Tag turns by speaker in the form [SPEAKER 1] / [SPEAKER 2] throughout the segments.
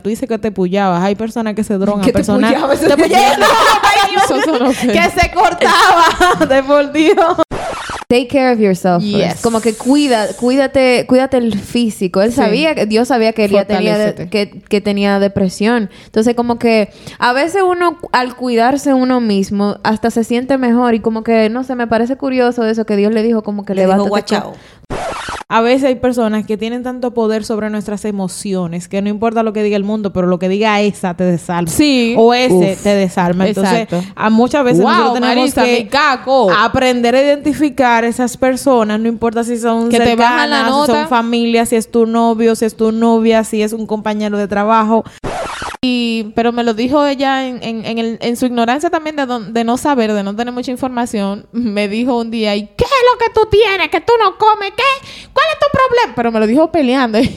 [SPEAKER 1] Tú dices que te puyabas. Hay personas que se drogan.
[SPEAKER 2] Que te
[SPEAKER 1] personas te
[SPEAKER 2] te-
[SPEAKER 1] puyaban.
[SPEAKER 3] Eso sonó feo.
[SPEAKER 1] que se cortaba. de por Dios.
[SPEAKER 2] Take care of yourself. first.
[SPEAKER 1] Yes.
[SPEAKER 2] Como que cuida, cuídate, cuídate el físico. Él
[SPEAKER 3] Sí.
[SPEAKER 2] sabía, que Dios sabía que ella tenía, que, que tenía depresión. Entonces, como que a veces uno, al cuidarse uno mismo, hasta se siente mejor. Y como que, no sé, me parece curioso eso que Dios le dijo, como que
[SPEAKER 4] Le dijo guachao.
[SPEAKER 2] con-
[SPEAKER 1] A veces hay personas que tienen tanto poder sobre nuestras emociones que no importa lo que diga el mundo, pero lo que diga esa te desarma.
[SPEAKER 3] Sí.
[SPEAKER 1] O ese
[SPEAKER 2] Uf.
[SPEAKER 1] te desarma. Entonces,
[SPEAKER 3] Exacto.
[SPEAKER 1] a muchas veces
[SPEAKER 3] Wow,
[SPEAKER 1] nosotros tenemos
[SPEAKER 3] Marisa,
[SPEAKER 1] que
[SPEAKER 3] caco.
[SPEAKER 1] aprender a identificar esas personas, no importa si son
[SPEAKER 3] Que te
[SPEAKER 1] cercanas,
[SPEAKER 3] bajan la
[SPEAKER 1] si son familia, si es tu novio, si es tu novia, si es un compañero de trabajo.
[SPEAKER 3] Y, pero me lo dijo ella en, en, en, el- en su ignorancia también de, don- de no saber, de no tener mucha información. Me dijo un día, ¿y qué es lo que tú tienes? Que tú no comes, ¿qué? ¿Cuál es tu problema? Pero me lo dijo peleando.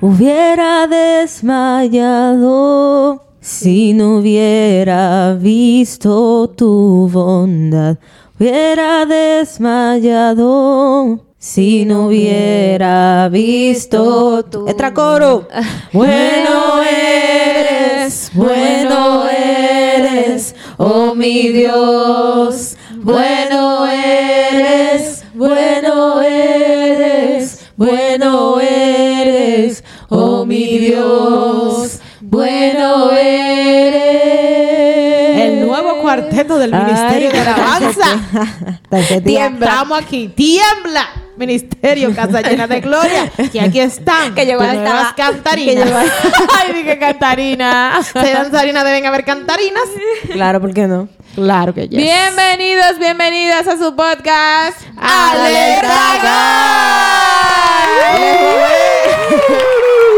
[SPEAKER 4] Hubiera desmayado si no hubiera visto tu bondad. Hubiera desmayado si no hubiera visto tu... Extra coro. Bueno eres, bueno eres, oh mi Dios. Bueno eres, bueno eres, bueno eres, oh mi Dios. Bueno
[SPEAKER 1] cuarteto del Ministerio de Alabanza.
[SPEAKER 4] Tiembla.
[SPEAKER 1] Estamos aquí. ¡Tiembla! Ministerio Casa Llena de Gloria. Que aquí están.
[SPEAKER 4] Que llegó
[SPEAKER 1] tus
[SPEAKER 4] la
[SPEAKER 1] nuevas
[SPEAKER 4] estaba-
[SPEAKER 1] cantarinas. Ay, dije cantarina. Se danzarina deben haber cantarinas.
[SPEAKER 4] Claro, ¿por qué no?
[SPEAKER 1] Claro que ya.
[SPEAKER 3] Bienvenidos, bienvenidas a su podcast.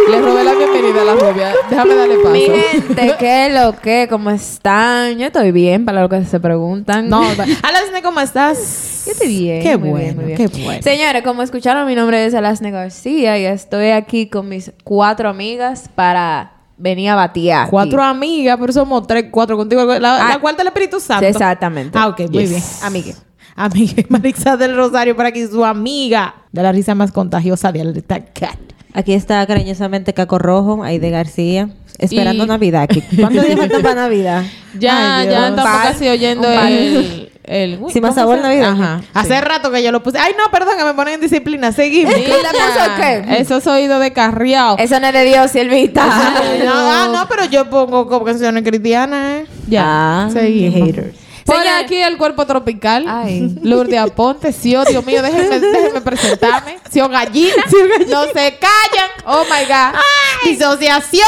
[SPEAKER 3] Le robé la bienvenida a la rubia. Déjame darle paso.
[SPEAKER 2] Mi gente, ¿qué lo que? ¿Cómo están? Yo estoy bien, para lo que se preguntan.
[SPEAKER 1] No, Alasne, ¿cómo estás?
[SPEAKER 2] Yo estoy bien.
[SPEAKER 1] Qué
[SPEAKER 2] muy
[SPEAKER 1] bueno,
[SPEAKER 2] bien, muy bien.
[SPEAKER 1] qué bueno.
[SPEAKER 2] Señores, como escucharon, mi nombre es Alasne García y estoy aquí con mis cuatro amigas para venir a aquí.
[SPEAKER 1] Cuatro amigas, pero somos tres, cuatro contigo. La,
[SPEAKER 2] Ah,
[SPEAKER 1] la cuarta del Espíritu Santo.
[SPEAKER 2] Exactamente.
[SPEAKER 1] Ah, ok, muy bien.
[SPEAKER 2] Amiga.
[SPEAKER 1] Amiga Marisa del Rosario por aquí, su amiga de la risa más contagiosa de Alerta Cat.
[SPEAKER 4] Aquí está cariñosamente Caco Rojo, Aide García, esperando
[SPEAKER 3] Y-
[SPEAKER 4] Navidad. aquí. ¿Cuántos días faltan para Navidad?
[SPEAKER 3] Ya,
[SPEAKER 1] Ay,
[SPEAKER 3] ya estamos casi oyendo el, el... uy,
[SPEAKER 4] Sí, más
[SPEAKER 3] ¿cómo
[SPEAKER 4] sabor
[SPEAKER 3] se-
[SPEAKER 4] navideño.
[SPEAKER 3] Ajá.
[SPEAKER 1] Hace rato que yo lo puse. Ay, no, perdón, que me ponen en disciplina. Seguimos.
[SPEAKER 3] Eso es oído de carriao.
[SPEAKER 2] Eso no es de Dios, Silvita.
[SPEAKER 1] no, ah, no, pero yo pongo como canciones cristianas, ¿eh?
[SPEAKER 3] Ya.
[SPEAKER 4] Ah,
[SPEAKER 1] Seguimos.
[SPEAKER 4] haters.
[SPEAKER 3] Por
[SPEAKER 2] Señores.
[SPEAKER 3] aquí el cuerpo tropical.
[SPEAKER 2] Ay.
[SPEAKER 3] Lourdes Aponte. Sí, oh, Dios mío, déjenme, déjenme presentarme. Sí, oh, gallina. No se callan. Oh, my God.
[SPEAKER 1] Disociación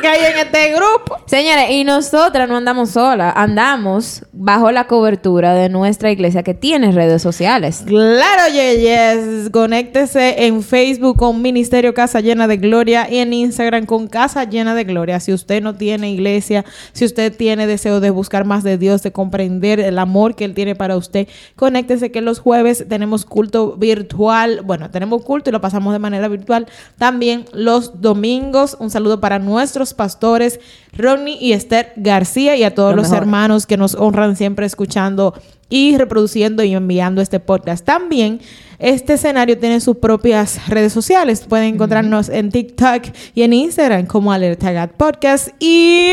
[SPEAKER 1] que hay en este grupo.
[SPEAKER 2] Señores, y nosotras no andamos solas, andamos bajo la cobertura de nuestra iglesia que tiene redes sociales.
[SPEAKER 1] Claro, Yeyes. Conéctese en Facebook con Ministerio Casa Llena de Gloria y en Instagram con Casa Llena de Gloria. Si usted no tiene iglesia, si usted tiene deseo de buscar más de Dios, de comprender el amor que Él tiene para usted, conéctese que los jueves tenemos culto virtual. Bueno, tenemos culto y lo pasamos de manera virtual. También los domingos, un saludo para nuestros pastores Ronnie y Esther García y a todos
[SPEAKER 4] Lo
[SPEAKER 1] los
[SPEAKER 4] mejor.
[SPEAKER 1] hermanos que nos honran siempre escuchando y reproduciendo y enviando este podcast. También este escenario tiene sus propias redes sociales. Pueden encontrarnos en TikTok y en Instagram como Alerta Gat Podcast y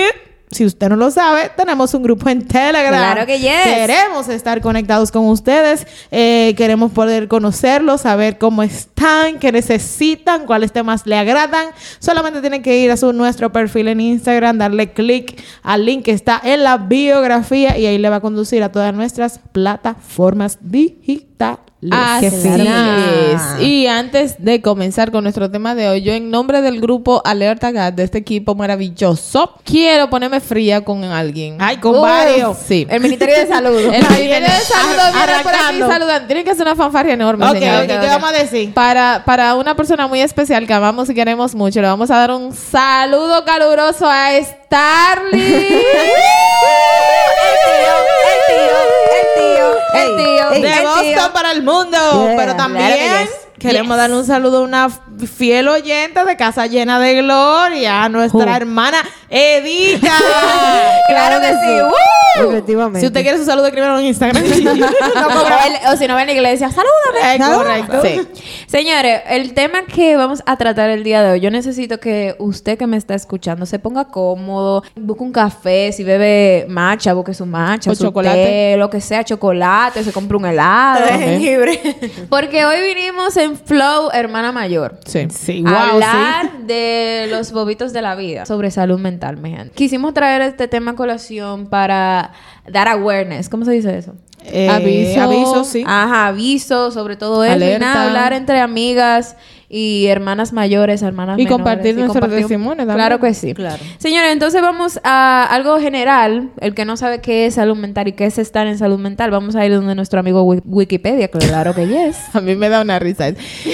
[SPEAKER 1] si usted no lo sabe, tenemos un grupo en Telegram.
[SPEAKER 2] Claro que yes.
[SPEAKER 1] Queremos estar conectados con ustedes. eh, queremos poder conocerlos, saber cómo están, qué necesitan, cuáles temas le agradan. Solamente tienen que ir a su, nuestro perfil en Instagram, darle clic al link que está en la biografía y ahí le va a conducir a todas nuestras plataformas digitales.
[SPEAKER 3] Así
[SPEAKER 4] Qué feliz.
[SPEAKER 3] es. Y antes de comenzar con nuestro tema de hoy, yo en nombre del grupo Alerta Gat, de este equipo maravilloso, quiero ponerme fría con alguien.
[SPEAKER 1] Ay, con
[SPEAKER 2] Uf.
[SPEAKER 1] varios.
[SPEAKER 3] Sí.
[SPEAKER 2] El Ministerio de Salud.
[SPEAKER 3] El Ministerio
[SPEAKER 1] viene,
[SPEAKER 3] de Salud viene por aquí saludando. Tienen que hacer una fanfarria enorme,
[SPEAKER 1] Ok,
[SPEAKER 3] señores.
[SPEAKER 1] ok, ¿qué vamos a decir?
[SPEAKER 3] Para, para una persona muy especial que amamos y queremos mucho, le vamos a dar un saludo caluroso a Starly.
[SPEAKER 2] El tío, el tío, el tío.
[SPEAKER 1] Boston para el mundo.
[SPEAKER 4] Yeah,
[SPEAKER 1] Pero también. Queremos
[SPEAKER 2] Yes.
[SPEAKER 1] darle un saludo a una fiel oyente de Casa Llena de Gloria, a nuestra hermana Edita.
[SPEAKER 2] Claro que sí.
[SPEAKER 4] Efectivamente.
[SPEAKER 1] Si usted quiere su saludo, escríbelo en Instagram.
[SPEAKER 2] O, si no va en la iglesia, salúdame.
[SPEAKER 1] Es correcto.
[SPEAKER 2] Sí. Señores, el tema que vamos a tratar el día de hoy, yo necesito que usted que me está escuchando se ponga cómodo, busque un café, si bebe matcha, busque su matcha,
[SPEAKER 3] O
[SPEAKER 2] su
[SPEAKER 3] chocolate.
[SPEAKER 2] té, lo que sea, chocolate, se compre un helado.
[SPEAKER 4] de jengibre.
[SPEAKER 2] Porque hoy vinimos en Flow, hermana mayor.
[SPEAKER 3] Sí.
[SPEAKER 1] Sí, wow,
[SPEAKER 2] hablar de los bobitos de la vida sobre salud mental, mi gente. Quisimos traer este tema a colación para dar awareness. ¿Cómo se dice eso?
[SPEAKER 1] Eh,
[SPEAKER 3] Aviso.
[SPEAKER 1] Aviso, sí.
[SPEAKER 2] Ajá, aviso sobre todo eso. Y nada, hablar entre amigas y hermanas mayores, hermanas
[SPEAKER 3] Y
[SPEAKER 2] menores.
[SPEAKER 3] compartir nuestro
[SPEAKER 2] compartir-
[SPEAKER 3] testimonio también.
[SPEAKER 2] Claro que sí.
[SPEAKER 4] Claro.
[SPEAKER 2] Señores, entonces vamos a algo general. El que no sabe qué es salud mental y qué es estar en salud mental, vamos a ir donde nuestro amigo Wi- Wikipedia. Claro que yes.
[SPEAKER 3] A mí me da una risa.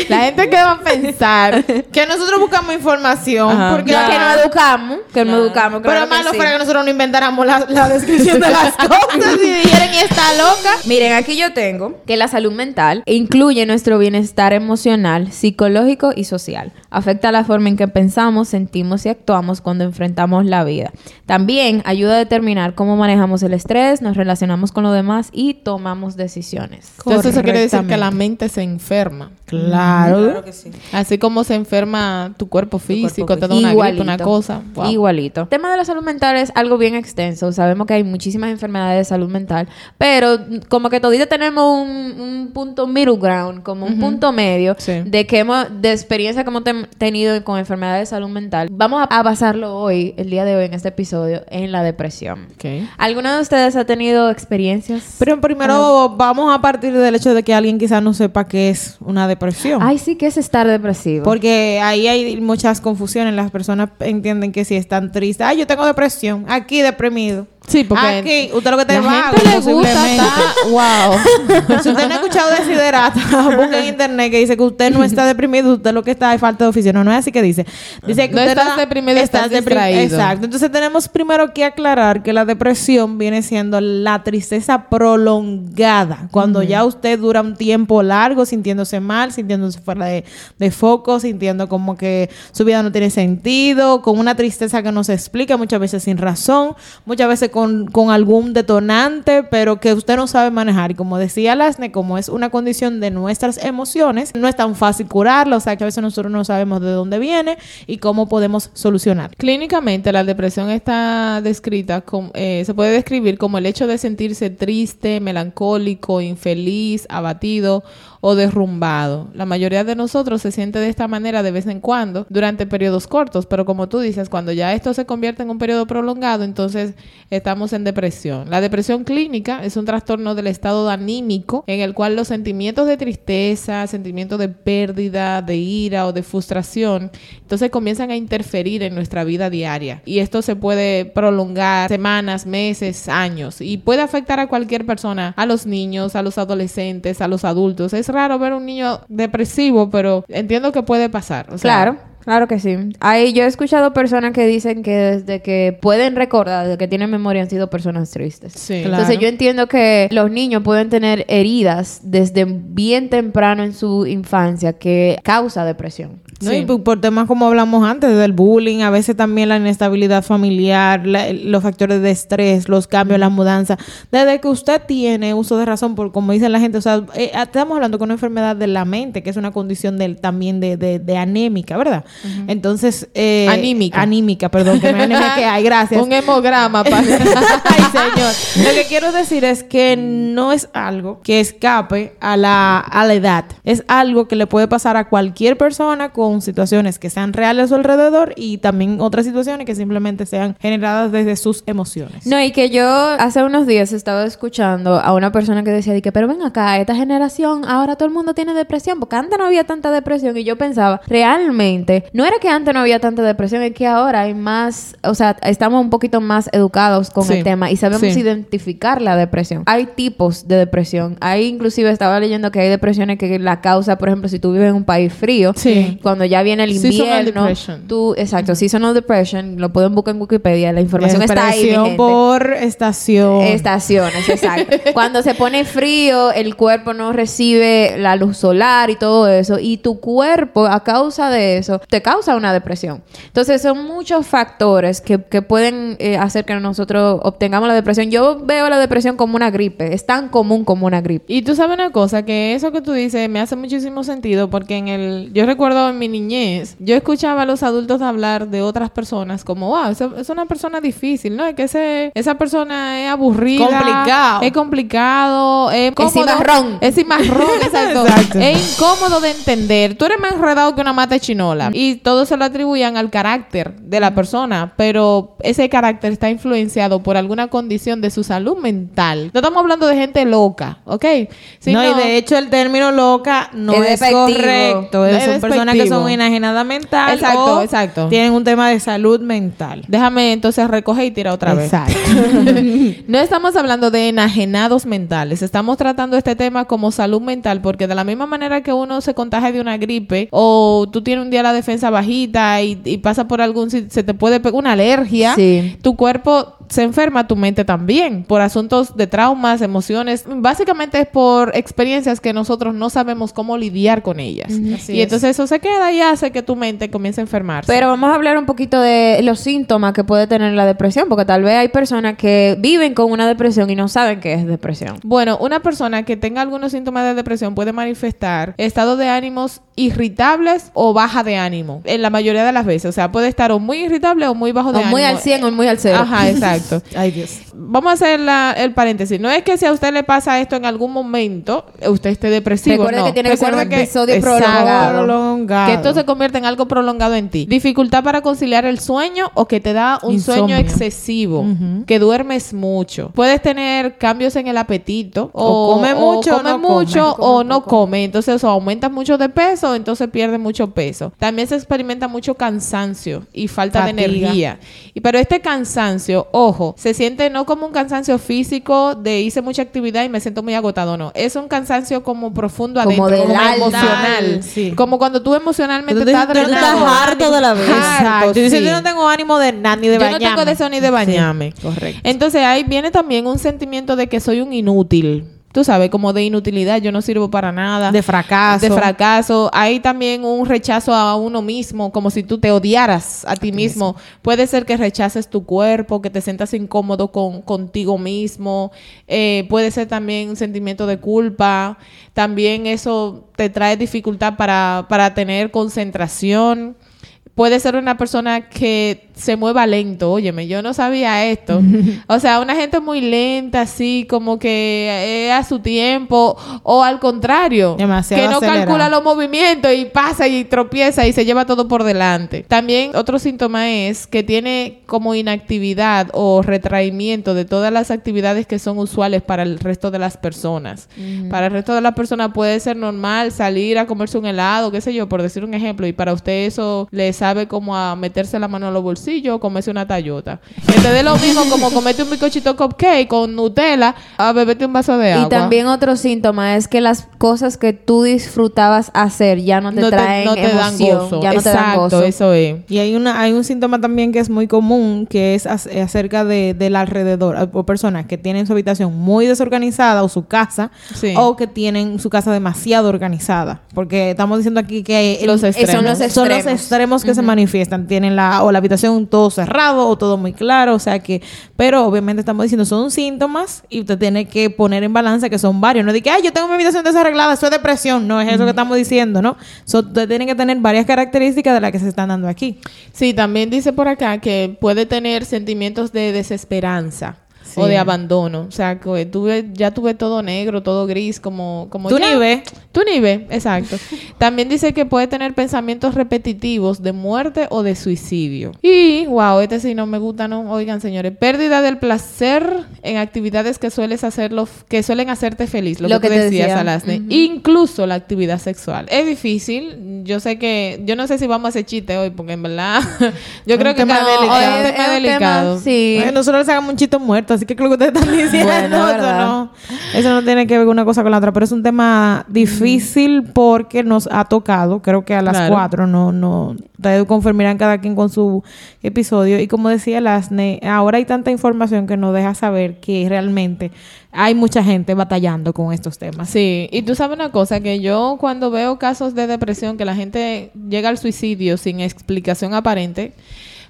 [SPEAKER 3] La gente que va a pensar.
[SPEAKER 1] Que nosotros buscamos información.
[SPEAKER 3] Ajá.
[SPEAKER 1] Porque
[SPEAKER 2] Ya que nos educamos, que nos educamos.
[SPEAKER 1] Pero
[SPEAKER 2] claro que
[SPEAKER 1] malo
[SPEAKER 2] sí.
[SPEAKER 1] fuera que nosotros no inventáramos la, la descripción de las cosas y dijeran, y está loca.
[SPEAKER 2] Miren, aquí yo tengo que la salud mental incluye nuestro bienestar emocional, psicológico y social. Afecta la forma en que pensamos, sentimos y actuamos cuando enfrentamos la vida. También ayuda a determinar cómo manejamos el estrés, nos relacionamos con los demás y tomamos decisiones.
[SPEAKER 3] Entonces eso quiere decir que la mente se enferma.
[SPEAKER 1] Claro.
[SPEAKER 4] Claro que sí.
[SPEAKER 3] Así como se enferma tu cuerpo físico,
[SPEAKER 4] cuerpo
[SPEAKER 3] te da una gripe,
[SPEAKER 2] Igualito.
[SPEAKER 3] una cosa. Wow.
[SPEAKER 2] Igualito. El tema de la salud mental es algo bien extenso. Sabemos que hay muchísimas enfermedades de salud mental, pero como que todavía tenemos un, un punto middle ground, como un punto medio
[SPEAKER 3] Sí.
[SPEAKER 2] de que hemos, de experiencia que hemos tenido con enfermedades de salud mental. Vamos a, a basarlo hoy, el día de hoy, en este episodio, en la depresión.
[SPEAKER 3] Ok.
[SPEAKER 2] ¿Alguno de ustedes ha tenido experiencias?
[SPEAKER 1] Pero primero vamos a partir del hecho de que alguien quizás no sepa qué es una depresión.
[SPEAKER 2] Ay, sí que es estar depresivo.
[SPEAKER 1] Porque ahí hay muchas confusiones. Las personas entienden que si están tristes, ay, yo tengo depresión, aquí deprimido.
[SPEAKER 3] Sí, porque
[SPEAKER 1] Aquí, usted lo que te vago,
[SPEAKER 3] gente le gusta estar- wow.
[SPEAKER 1] si usted no ha escuchado Desiderata, busque en internet que dice que usted no está deprimido, usted lo que está es falta de oficio. No, es así que dice. Dice que
[SPEAKER 3] No
[SPEAKER 1] usted
[SPEAKER 3] estás deprimido, estás
[SPEAKER 1] deprim-
[SPEAKER 3] distraído.
[SPEAKER 1] Exacto. Entonces tenemos primero que aclarar que la depresión viene siendo la tristeza prolongada. Cuando ya usted dura un tiempo largo sintiéndose mal, sintiéndose fuera de, de foco, sintiendo como que su vida no tiene sentido, con una tristeza que no se explica, muchas veces sin razón, muchas veces con, con algún detonante, pero que usted no sabe manejar. Y como decía Lasne, como es una condición de nuestras emociones, no es tan fácil curarla, o sea que a veces nosotros no sabemos de dónde viene y cómo podemos solucionar.
[SPEAKER 3] Clínicamente, la depresión está descrita, como, eh, se puede describir como el hecho de sentirse triste, melancólico, infeliz, abatido o derrumbado. La mayoría de nosotros se siente de esta manera de vez en cuando durante periodos cortos, pero como tú dices, cuando ya esto se convierte en un periodo prolongado, entonces estamos en depresión. La depresión clínica es un trastorno del estado anímico en el cual los sentimientos de tristeza, sentimientos de pérdida, de ira o de frustración, entonces comienzan a interferir en nuestra vida diaria. Y esto se puede prolongar semanas, meses, años y puede afectar a cualquier persona, a los niños, a los adolescentes, a los adultos. Es raro ver un niño depresivo, pero entiendo que puede pasar.
[SPEAKER 2] Claro, claro que sí. Hay, yo he escuchado personas que dicen que desde que pueden recordar, desde que tienen memoria, han sido personas tristes.
[SPEAKER 3] Sí.
[SPEAKER 1] Claro.
[SPEAKER 2] Entonces yo entiendo que los niños pueden tener heridas desde bien temprano en su infancia que causa depresión.
[SPEAKER 1] ¿No?
[SPEAKER 3] Sí.
[SPEAKER 1] Y por, por temas como hablamos antes del bullying, a veces también la inestabilidad familiar, la- los factores de estrés, los cambios, las mudanzas. Desde que usted tiene uso de razón, por como dicen la gente, o sea, eh, estamos hablando con una enfermedad de la mente, que es una condición del, también de, de, de anémica, ¿verdad? Entonces, eh,
[SPEAKER 3] Anímica.
[SPEAKER 1] Anímica, perdón, que no es anemia que hay, gracias.
[SPEAKER 3] Un hemograma para...
[SPEAKER 1] Ay, señor. Lo que quiero decir es que no es algo que escape a la, a la edad. Es algo que le puede pasar a cualquier persona con situaciones que sean reales a su alrededor y también otras situaciones que simplemente sean generadas desde sus emociones.
[SPEAKER 2] No, y que yo hace unos días estaba escuchando a una persona que decía, de que, pero ven acá, esta generación, ahora todo el mundo tiene depresión, porque antes no había tanta depresión. Y yo pensaba, realmente, no era que antes no había tanta depresión, es que ahora hay más, o sea, estamos un poquito más educados con
[SPEAKER 3] Sí,
[SPEAKER 2] el tema y sabemos
[SPEAKER 3] sí.
[SPEAKER 2] identificar la depresión. Hay tipos de depresión. Hay inclusive, estaba leyendo que hay depresiones que la causa, por ejemplo, si tú vives en un país frío,
[SPEAKER 1] Sí.
[SPEAKER 2] cuando cuando ya viene el
[SPEAKER 3] Seasonal
[SPEAKER 2] invierno,
[SPEAKER 3] depression.
[SPEAKER 2] tú, exacto, seasonal depression, lo pueden buscar en Wikipedia, la información está ahí. mi
[SPEAKER 1] Desesperación
[SPEAKER 2] gente.
[SPEAKER 1] por estación.
[SPEAKER 2] Estaciones, exacto. Cuando se pone frío, el cuerpo no recibe la luz solar y todo eso. Y tu cuerpo, a causa de eso, te causa una depresión. Entonces, son muchos factores que, que pueden eh, hacer que nosotros obtengamos la depresión. Yo veo la depresión como una gripe. Es tan común como una gripe.
[SPEAKER 3] Y tú sabes una cosa, que eso que tú dices me hace muchísimo sentido porque en el... Yo recuerdo en mi niñez, yo escuchaba a los adultos hablar de otras personas como, wow, es una persona difícil, ¿no? Es que ese, esa persona es aburrida.
[SPEAKER 1] Complicado.
[SPEAKER 3] Es complicado. Es cómodo.
[SPEAKER 2] cimarrón.
[SPEAKER 3] Es cimarrón, exacto.
[SPEAKER 1] Exacto.
[SPEAKER 3] Es incómodo de entender. Tú eres más enredado que una mata chinola. Y todo se lo atribuían al carácter de la persona, pero ese carácter está influenciado por alguna condición de su salud mental. No estamos hablando de gente loca, ¿ok?
[SPEAKER 1] no, y de hecho el término loca no
[SPEAKER 2] Es
[SPEAKER 1] es, correcto.
[SPEAKER 3] Es
[SPEAKER 1] son personas que
[SPEAKER 3] despectivo.
[SPEAKER 1] Son enajenadas mental
[SPEAKER 3] Exacto,
[SPEAKER 1] o
[SPEAKER 3] exacto.
[SPEAKER 1] tienen un tema de salud mental.
[SPEAKER 3] Déjame entonces recoger y tirar otra vez.
[SPEAKER 1] Exacto.
[SPEAKER 3] no estamos hablando de enajenados mentales, estamos tratando este tema como salud mental, porque de la misma manera que uno se contagia de una gripe o tú tienes un día la defensa bajita y, y pasa por algún se te puede pegar una alergia,
[SPEAKER 2] Sí.
[SPEAKER 3] tu cuerpo se enferma, tu mente también, por asuntos de traumas, emociones, básicamente es por experiencias que nosotros no sabemos cómo lidiar con ellas.
[SPEAKER 1] Así
[SPEAKER 3] y
[SPEAKER 1] es.
[SPEAKER 3] entonces eso se queda y hace que tu mente comience a enfermarse.
[SPEAKER 2] Pero vamos a hablar un poquito de los síntomas que puede tener la depresión, porque tal vez hay personas que viven con una depresión y no saben qué es depresión.
[SPEAKER 3] Bueno, una persona que tenga algunos síntomas de depresión puede manifestar estado de ánimos irritables o baja de ánimo. En la mayoría de las veces. O sea, puede estar o muy irritable o muy bajo de
[SPEAKER 2] O
[SPEAKER 3] ánimo.
[SPEAKER 2] muy al 100 o muy al cero.
[SPEAKER 3] Ajá, exacto.
[SPEAKER 1] Ay, Dios.
[SPEAKER 3] Vamos a hacer la- el paréntesis. No es que si a usted le pasa esto en algún momento, usted esté depresivo.
[SPEAKER 2] Recuerde
[SPEAKER 3] no.
[SPEAKER 2] que tiene que ser un
[SPEAKER 3] Recuerde
[SPEAKER 2] episodio prolongado.
[SPEAKER 1] Prolongado.
[SPEAKER 3] Que esto se convierte en algo prolongado en ti. Dificultad para conciliar el sueño o que te da un
[SPEAKER 1] Insomnio.
[SPEAKER 3] sueño excesivo. Que duermes mucho. Puedes tener cambios en el apetito.
[SPEAKER 1] O come mucho o
[SPEAKER 3] come
[SPEAKER 1] no
[SPEAKER 3] mucho
[SPEAKER 1] come.
[SPEAKER 3] o no come. Entonces, o aumentas mucho de peso, entonces pierdes mucho peso. También se experimenta mucho cansancio y falta de energía. Y pero este cansancio, ojo, se siente no como un cansancio físico de hice mucha actividad y me siento muy agotado, no. Es un cansancio como profundo
[SPEAKER 2] Como
[SPEAKER 3] adentro,
[SPEAKER 2] del
[SPEAKER 3] como
[SPEAKER 2] alma.
[SPEAKER 3] emocional.
[SPEAKER 1] Sí.
[SPEAKER 3] Como cuando tú emocionalmente
[SPEAKER 1] Tú te-
[SPEAKER 3] estás
[SPEAKER 1] tú estás
[SPEAKER 3] drenado.
[SPEAKER 4] harto de la vida.
[SPEAKER 1] Exacto. Dices, yo no tengo ánimo de nada, ni de
[SPEAKER 3] Yo no
[SPEAKER 1] bañarme.
[SPEAKER 3] tengo deseo ni de bañarme.
[SPEAKER 1] correcto.
[SPEAKER 3] Entonces ahí viene también un sentimiento de que soy un inútil. Tú sabes, como de inutilidad, yo no sirvo para nada.
[SPEAKER 1] De fracaso.
[SPEAKER 3] De fracaso. Hay también un rechazo a uno mismo, como si tú te odiaras a ti mismo. Puede ser que rechaces tu cuerpo, que te sientas incómodo con, contigo mismo. Eh, puede ser también un sentimiento de culpa. También eso te trae dificultad para, para tener concentración. Puede ser una persona que se mueva lento. Óyeme, yo no sabía esto. o sea, una gente muy lenta, así como que es a su tiempo. O al contrario,
[SPEAKER 1] Demasiado
[SPEAKER 3] que no
[SPEAKER 1] acelerado.
[SPEAKER 3] calcula los movimientos y pasa y tropieza y se lleva todo por delante. También otro síntoma es que tiene como inactividad o retraimiento de todas las actividades que son usuales para el resto de las personas. Para el resto de las personas puede ser normal salir a comerse un helado, qué sé yo, por decir un ejemplo, y para usted eso le sabe como a meterse la mano a los bolsillos o comerse una tallota. Que te dé lo mismo como comerte un bizcochito cupcake con Nutella a beberte un vaso de agua.
[SPEAKER 2] Y también otro síntoma es que las cosas que tú disfrutabas hacer ya no te
[SPEAKER 3] no te,
[SPEAKER 2] traen
[SPEAKER 3] no te dan
[SPEAKER 2] emoción,
[SPEAKER 3] gozo.
[SPEAKER 2] ya no te dan
[SPEAKER 3] Exacto,
[SPEAKER 2] gozo.
[SPEAKER 3] eso es.
[SPEAKER 1] Y hay una hay un síntoma también que es muy común, que es eh, acerca de, del alrededor, eh, o personas que tienen su habitación muy desorganizada o su casa,
[SPEAKER 3] Sí.
[SPEAKER 1] o que tienen su casa demasiado organizada. Porque estamos diciendo aquí que el-
[SPEAKER 3] Los extremos.
[SPEAKER 2] son los
[SPEAKER 1] son los
[SPEAKER 2] extremos.
[SPEAKER 1] extremos que se manifiestan. Tienen la, o la habitación todo cerrado o todo muy claro. O sea que, pero obviamente estamos diciendo son síntomas y usted tiene que poner en balanza que son varios. No de que, ay, yo tengo mi habitación desarreglada, eso es depresión. No es eso que estamos diciendo, ¿no? So, usted tiene que tener varias características de las que se están dando aquí.
[SPEAKER 3] Sí, también dice por acá que puede tener sentimientos de desesperanza.
[SPEAKER 1] Sí.
[SPEAKER 3] O de abandono. O sea, que tuve, ya tuve todo negro, todo gris, como... como
[SPEAKER 1] Tú
[SPEAKER 3] ya.
[SPEAKER 1] ni ves.
[SPEAKER 3] Tú ni ves, exacto. También dice que puede tener pensamientos repetitivos de muerte o de suicidio. Y, wow, este sí no me gusta, ¿no? Oigan, señores, pérdida del placer en actividades que sueles hacerlo, que suelen hacerte feliz, lo,
[SPEAKER 2] Lo
[SPEAKER 3] que,
[SPEAKER 2] que
[SPEAKER 3] tú
[SPEAKER 2] te
[SPEAKER 3] decías,
[SPEAKER 2] decía.
[SPEAKER 3] Alasne.
[SPEAKER 2] Ujú.
[SPEAKER 3] Incluso la actividad sexual. Es difícil. Yo sé que, yo no sé si vamos a hacer chiste hoy, porque en verdad, yo
[SPEAKER 1] Un
[SPEAKER 3] creo que
[SPEAKER 1] tema
[SPEAKER 3] cada-
[SPEAKER 1] delicado.
[SPEAKER 3] es un
[SPEAKER 2] es
[SPEAKER 3] tema
[SPEAKER 2] un tema,
[SPEAKER 3] delicado.
[SPEAKER 2] sí.
[SPEAKER 1] Ay, nosotros les hagamos un chito muerto, así ¿qué es lo que ustedes están diciendo?
[SPEAKER 2] Bueno,
[SPEAKER 1] eso, no, eso no tiene que ver una cosa con la otra, pero es un tema difícil porque nos ha tocado, creo que a las
[SPEAKER 3] Claro.
[SPEAKER 1] cuatro, no, no, ustedes confirmarán cada quien con su episodio. Y como decía Lasne, ahora hay tanta información que nos deja saber que realmente hay mucha gente batallando con estos temas.
[SPEAKER 3] Sí, y tú sabes una cosa, que yo cuando veo casos de depresión, que la gente llega al suicidio sin explicación aparente,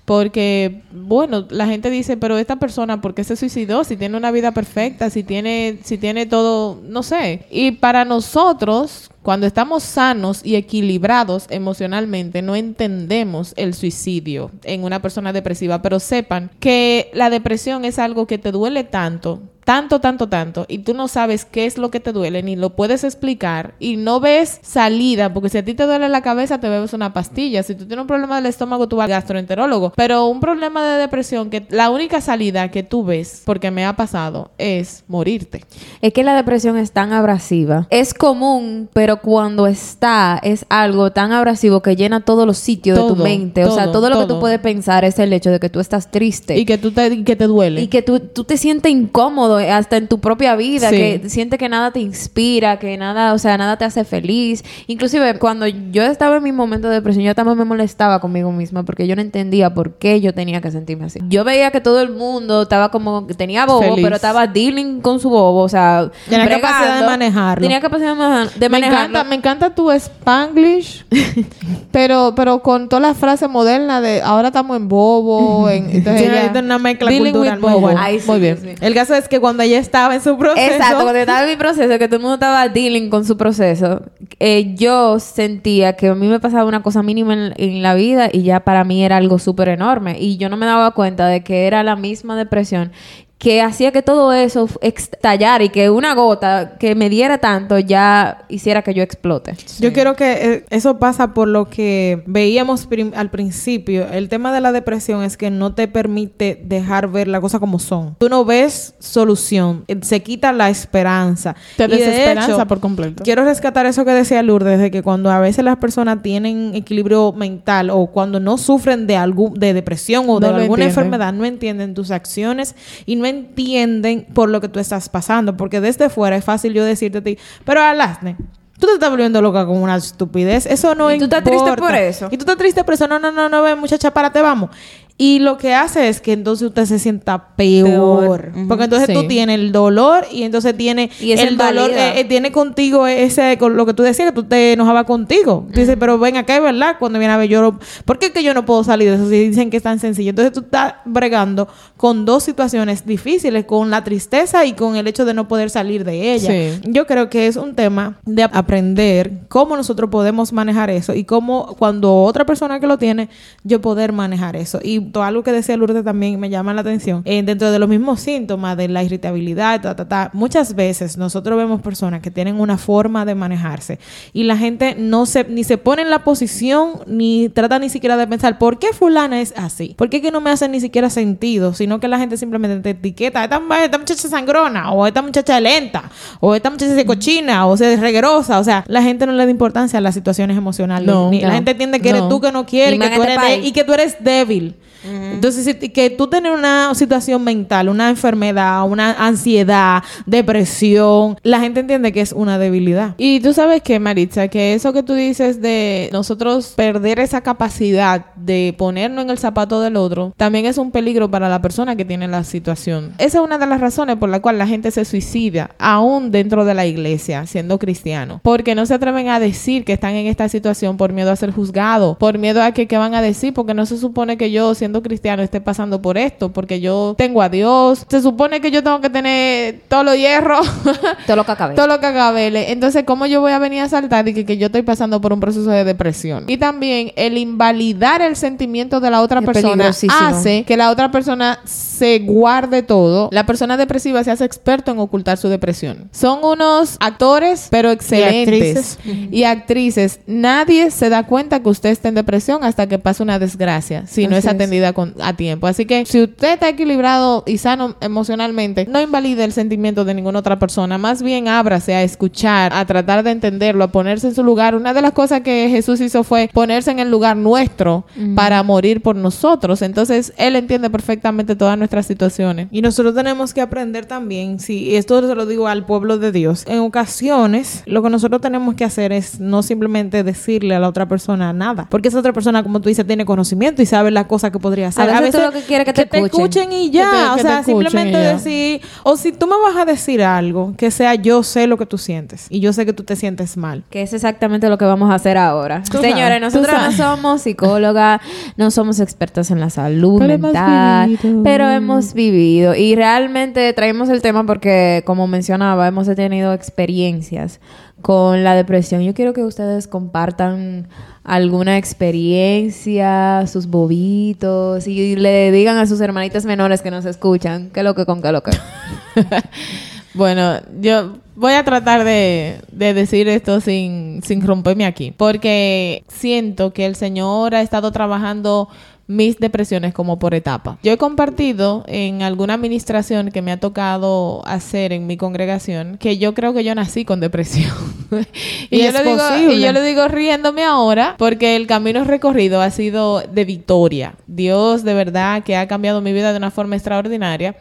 [SPEAKER 3] porque, bueno, la gente dice, pero esta persona, ¿por qué se suicidó? Si tiene una vida perfecta, si tiene, si tiene todo, no sé. Y para nosotros, cuando estamos sanos y equilibrados emocionalmente, no entendemos el suicidio en una persona depresiva, pero sepan que la depresión es algo que te duele tanto, tanto, tanto, tanto, y tú no sabes qué es lo que te duele, ni lo puedes explicar, y no ves salida, porque si a ti te duele la cabeza, te bebes una pastilla. Si tú tienes un problema del estómago, tú vas al gastroenterólogo. Pero un problema de depresión, que la única salida que tú ves, porque me ha pasado, es morirte.
[SPEAKER 2] Es que la depresión es tan abrasiva. Es común, pero cuando está, es algo tan abrasivo que llena todos los sitios de tu
[SPEAKER 3] Todo,
[SPEAKER 2] mente. o sea,
[SPEAKER 3] todo,
[SPEAKER 2] todo lo que tú puedes pensar es el hecho de que tú estás triste.
[SPEAKER 3] Y que tú te, que te duele.
[SPEAKER 2] Y que tú, tú te sientes incómodo hasta en tu propia vida,
[SPEAKER 3] Sí.
[SPEAKER 2] que sientes que nada te inspira, que nada, o sea, nada te hace feliz. Inclusive cuando yo estaba en mi momento de depresión, yo también me molestaba conmigo misma porque yo no entendía por qué yo tenía que sentirme así. Yo veía que todo el mundo estaba como que tenía bobo,
[SPEAKER 3] Feliz.
[SPEAKER 2] pero estaba dealing con su bobo, o sea,
[SPEAKER 1] Tenía capacidad de
[SPEAKER 2] bregando.
[SPEAKER 1] manejarlo.
[SPEAKER 2] Tenía capacidad de, manejar- de
[SPEAKER 3] me
[SPEAKER 2] manejarlo.
[SPEAKER 3] encanta, me encanta tu spanglish, pero, pero con todas las frases modernas de ahora estamos en bobo, en, entonces
[SPEAKER 1] Sí,
[SPEAKER 3] ella-
[SPEAKER 1] una mezcla
[SPEAKER 3] dealing
[SPEAKER 1] cultural muy
[SPEAKER 3] bobo.
[SPEAKER 1] buena.
[SPEAKER 2] Ay, sí,
[SPEAKER 3] Muy bien.
[SPEAKER 2] sí, sí.
[SPEAKER 1] El caso es que cuando ella estaba en su proceso...
[SPEAKER 2] Exacto, cuando estaba en mi proceso, que todo el mundo estaba dealing con su proceso, eh, yo sentía que a mí me pasaba una cosa mínima en, en la vida y ya para mí era algo súper enorme. Y yo no me daba cuenta de que era la misma depresión que hacía que todo eso estallara y que una gota que me diera tanto ya hiciera que yo explote.
[SPEAKER 1] Yo quiero que eh, eso pasa por lo que veíamos prim- al principio. El tema de la depresión es que no te permite dejar ver la cosa como son. Tú no ves solución, eh, se quita la esperanza.
[SPEAKER 3] Te
[SPEAKER 1] Y de
[SPEAKER 3] desesperanza
[SPEAKER 1] hecho,
[SPEAKER 3] por completo.
[SPEAKER 1] Quiero rescatar eso que decía Lourdes, de que cuando a veces las personas tienen equilibrio mental o cuando no sufren de algún de depresión o de
[SPEAKER 3] No
[SPEAKER 1] alguna
[SPEAKER 3] entienden.
[SPEAKER 1] enfermedad, no entienden tus acciones y no entienden por lo que tú estás pasando. Porque desde fuera es fácil yo decirte a ti, pero Alasne, tú te estás volviendo loca con una estupidez. Eso no
[SPEAKER 2] ¿Y tú estás
[SPEAKER 1] importa.
[SPEAKER 2] triste por eso?
[SPEAKER 1] Y tú estás triste por eso. No, no, no, no, muchacha, párate, vamos. Y lo que hace es que entonces usted se sienta peor. Porque entonces
[SPEAKER 3] Sí.
[SPEAKER 1] tú tienes el dolor y entonces tiene
[SPEAKER 2] Y
[SPEAKER 1] el dolor, eh, eh, tiene contigo ese, con lo que tú decías, que tú te enojabas contigo. Tú dices, pero ven acá, es verdad, cuando viene a ver yo, ¿por qué es que yo no puedo salir de eso si dicen que es tan sencillo? Entonces tú estás bregando con dos situaciones difíciles, con la tristeza y con el hecho de no poder salir de ella.
[SPEAKER 3] Sí.
[SPEAKER 1] Yo creo que es un tema de aprender cómo nosotros podemos manejar eso y cómo cuando otra persona que lo tiene, yo poder manejar eso. Y algo que decía Lourdes también me llama la atención. Eh, dentro de los mismos síntomas de la irritabilidad, ta, ta, ta, muchas veces nosotros vemos personas que tienen una forma de manejarse y la gente no se ni se pone en la posición ni trata ni siquiera de pensar por qué fulana es así. ¿Por qué que no me hace ni siquiera sentido? Sino que la gente simplemente te etiqueta, esta, esta muchacha es sangrona o esta muchacha es lenta o esta muchacha es cochina o sea, es reguerosa. O sea, la gente no le da importancia a las situaciones emocionales.
[SPEAKER 3] No,
[SPEAKER 1] Ni- La gente entiende que eres tú que no quieres
[SPEAKER 2] Y
[SPEAKER 1] que, tú
[SPEAKER 2] este
[SPEAKER 1] eres de-
[SPEAKER 2] país.
[SPEAKER 1] y que tú eres débil. Entonces, si- que tú tienes una situación mental, una enfermedad, una ansiedad, depresión, la gente entiende que es una debilidad.
[SPEAKER 3] Y tú sabes que, Maritza, que eso que tú dices de nosotros perder esa capacidad de ponernos en el zapato del otro, también es un peligro para la persona que tiene la situación. Esa es una de las razones por la cual la gente se suicida, aún dentro de la iglesia, siendo cristiano. Porque no se atreven a decir que están en esta situación por miedo a ser juzgado, por miedo a que qué van a decir, porque no se supone que yo, siendo cristiano, esté pasando por esto, porque yo tengo a Dios. Se supone que yo tengo que tener todos los hierros.
[SPEAKER 2] Todo lo que acabé.
[SPEAKER 3] Todo lo que acabele. Entonces, ¿cómo yo voy a venir a saltar y que, que yo estoy pasando por un proceso de depresión? Y también el invalidar el sentimiento de la otra
[SPEAKER 2] Es
[SPEAKER 3] persona hace que la otra persona se guarde todo. La persona depresiva se hace experto en ocultar su depresión. Son unos actores, pero excelentes.
[SPEAKER 1] actrices.
[SPEAKER 3] Y actrices. Nadie se da cuenta que usted está en depresión hasta que pasa una desgracia, si no es
[SPEAKER 2] es.
[SPEAKER 3] Con, a tiempo. Así que si usted está equilibrado y sano emocionalmente, no invalide el sentimiento de ninguna otra persona. Más bien ábrase a escuchar, a tratar de entenderlo, a ponerse en su lugar. Una de las cosas que Jesús hizo fue ponerse en el lugar nuestro para morir por nosotros. Entonces, Él entiende perfectamente todas nuestras situaciones.
[SPEAKER 1] Y nosotros tenemos que aprender también, si y esto se lo digo al pueblo de Dios, en ocasiones lo que nosotros tenemos que hacer es no simplemente decirle a la otra persona nada, porque esa otra persona, como tú dices, tiene conocimiento y sabe las cosas que podría hacer.
[SPEAKER 2] A veces tú lo que quieres que te escuchen.
[SPEAKER 1] y ya,
[SPEAKER 3] Que te-
[SPEAKER 1] o
[SPEAKER 3] que
[SPEAKER 1] sea, simplemente decir, o si tú me vas a decir algo, que sea yo sé lo que tú sientes y yo sé que tú te sientes mal.
[SPEAKER 2] Que es exactamente lo que vamos a hacer ahora. Señores, nosotros no somos psicólogas, no somos expertas en la salud
[SPEAKER 3] Pero
[SPEAKER 2] mental, pero hemos vivido. Y realmente traemos el tema porque, como mencionaba, hemos tenido experiencias con la depresión. Yo quiero que ustedes compartan alguna experiencia, sus bobitos, y le digan a sus hermanitas menores que nos escuchan, qué lo que con qué lo que.
[SPEAKER 3] Bueno, yo voy a tratar de, de decir esto sin, sin romperme aquí, porque siento que el Señor ha estado trabajando mis depresiones como por etapa. Yo he compartido en alguna administración que me ha tocado hacer en mi congregación que yo creo que yo nací con depresión. y,
[SPEAKER 1] Y
[SPEAKER 3] yo lo digo, y yo lo digo riéndome ahora porque el camino recorrido ha sido de victoria. Dios de verdad que ha cambiado mi vida de una forma extraordinaria.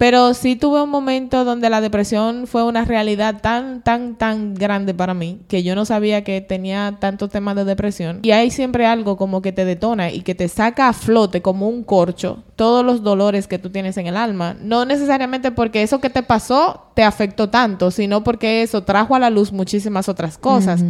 [SPEAKER 3] Pero sí tuve un momento donde la depresión fue una realidad tan, tan, tan grande para mí que yo no sabía que tenía tantos temas de depresión. Y hay siempre algo como que te detona y que te saca a flote como un corcho todos los dolores que tú tienes en el alma. No necesariamente porque eso que te pasó te afectó tanto, sino porque eso trajo a la luz muchísimas otras cosas.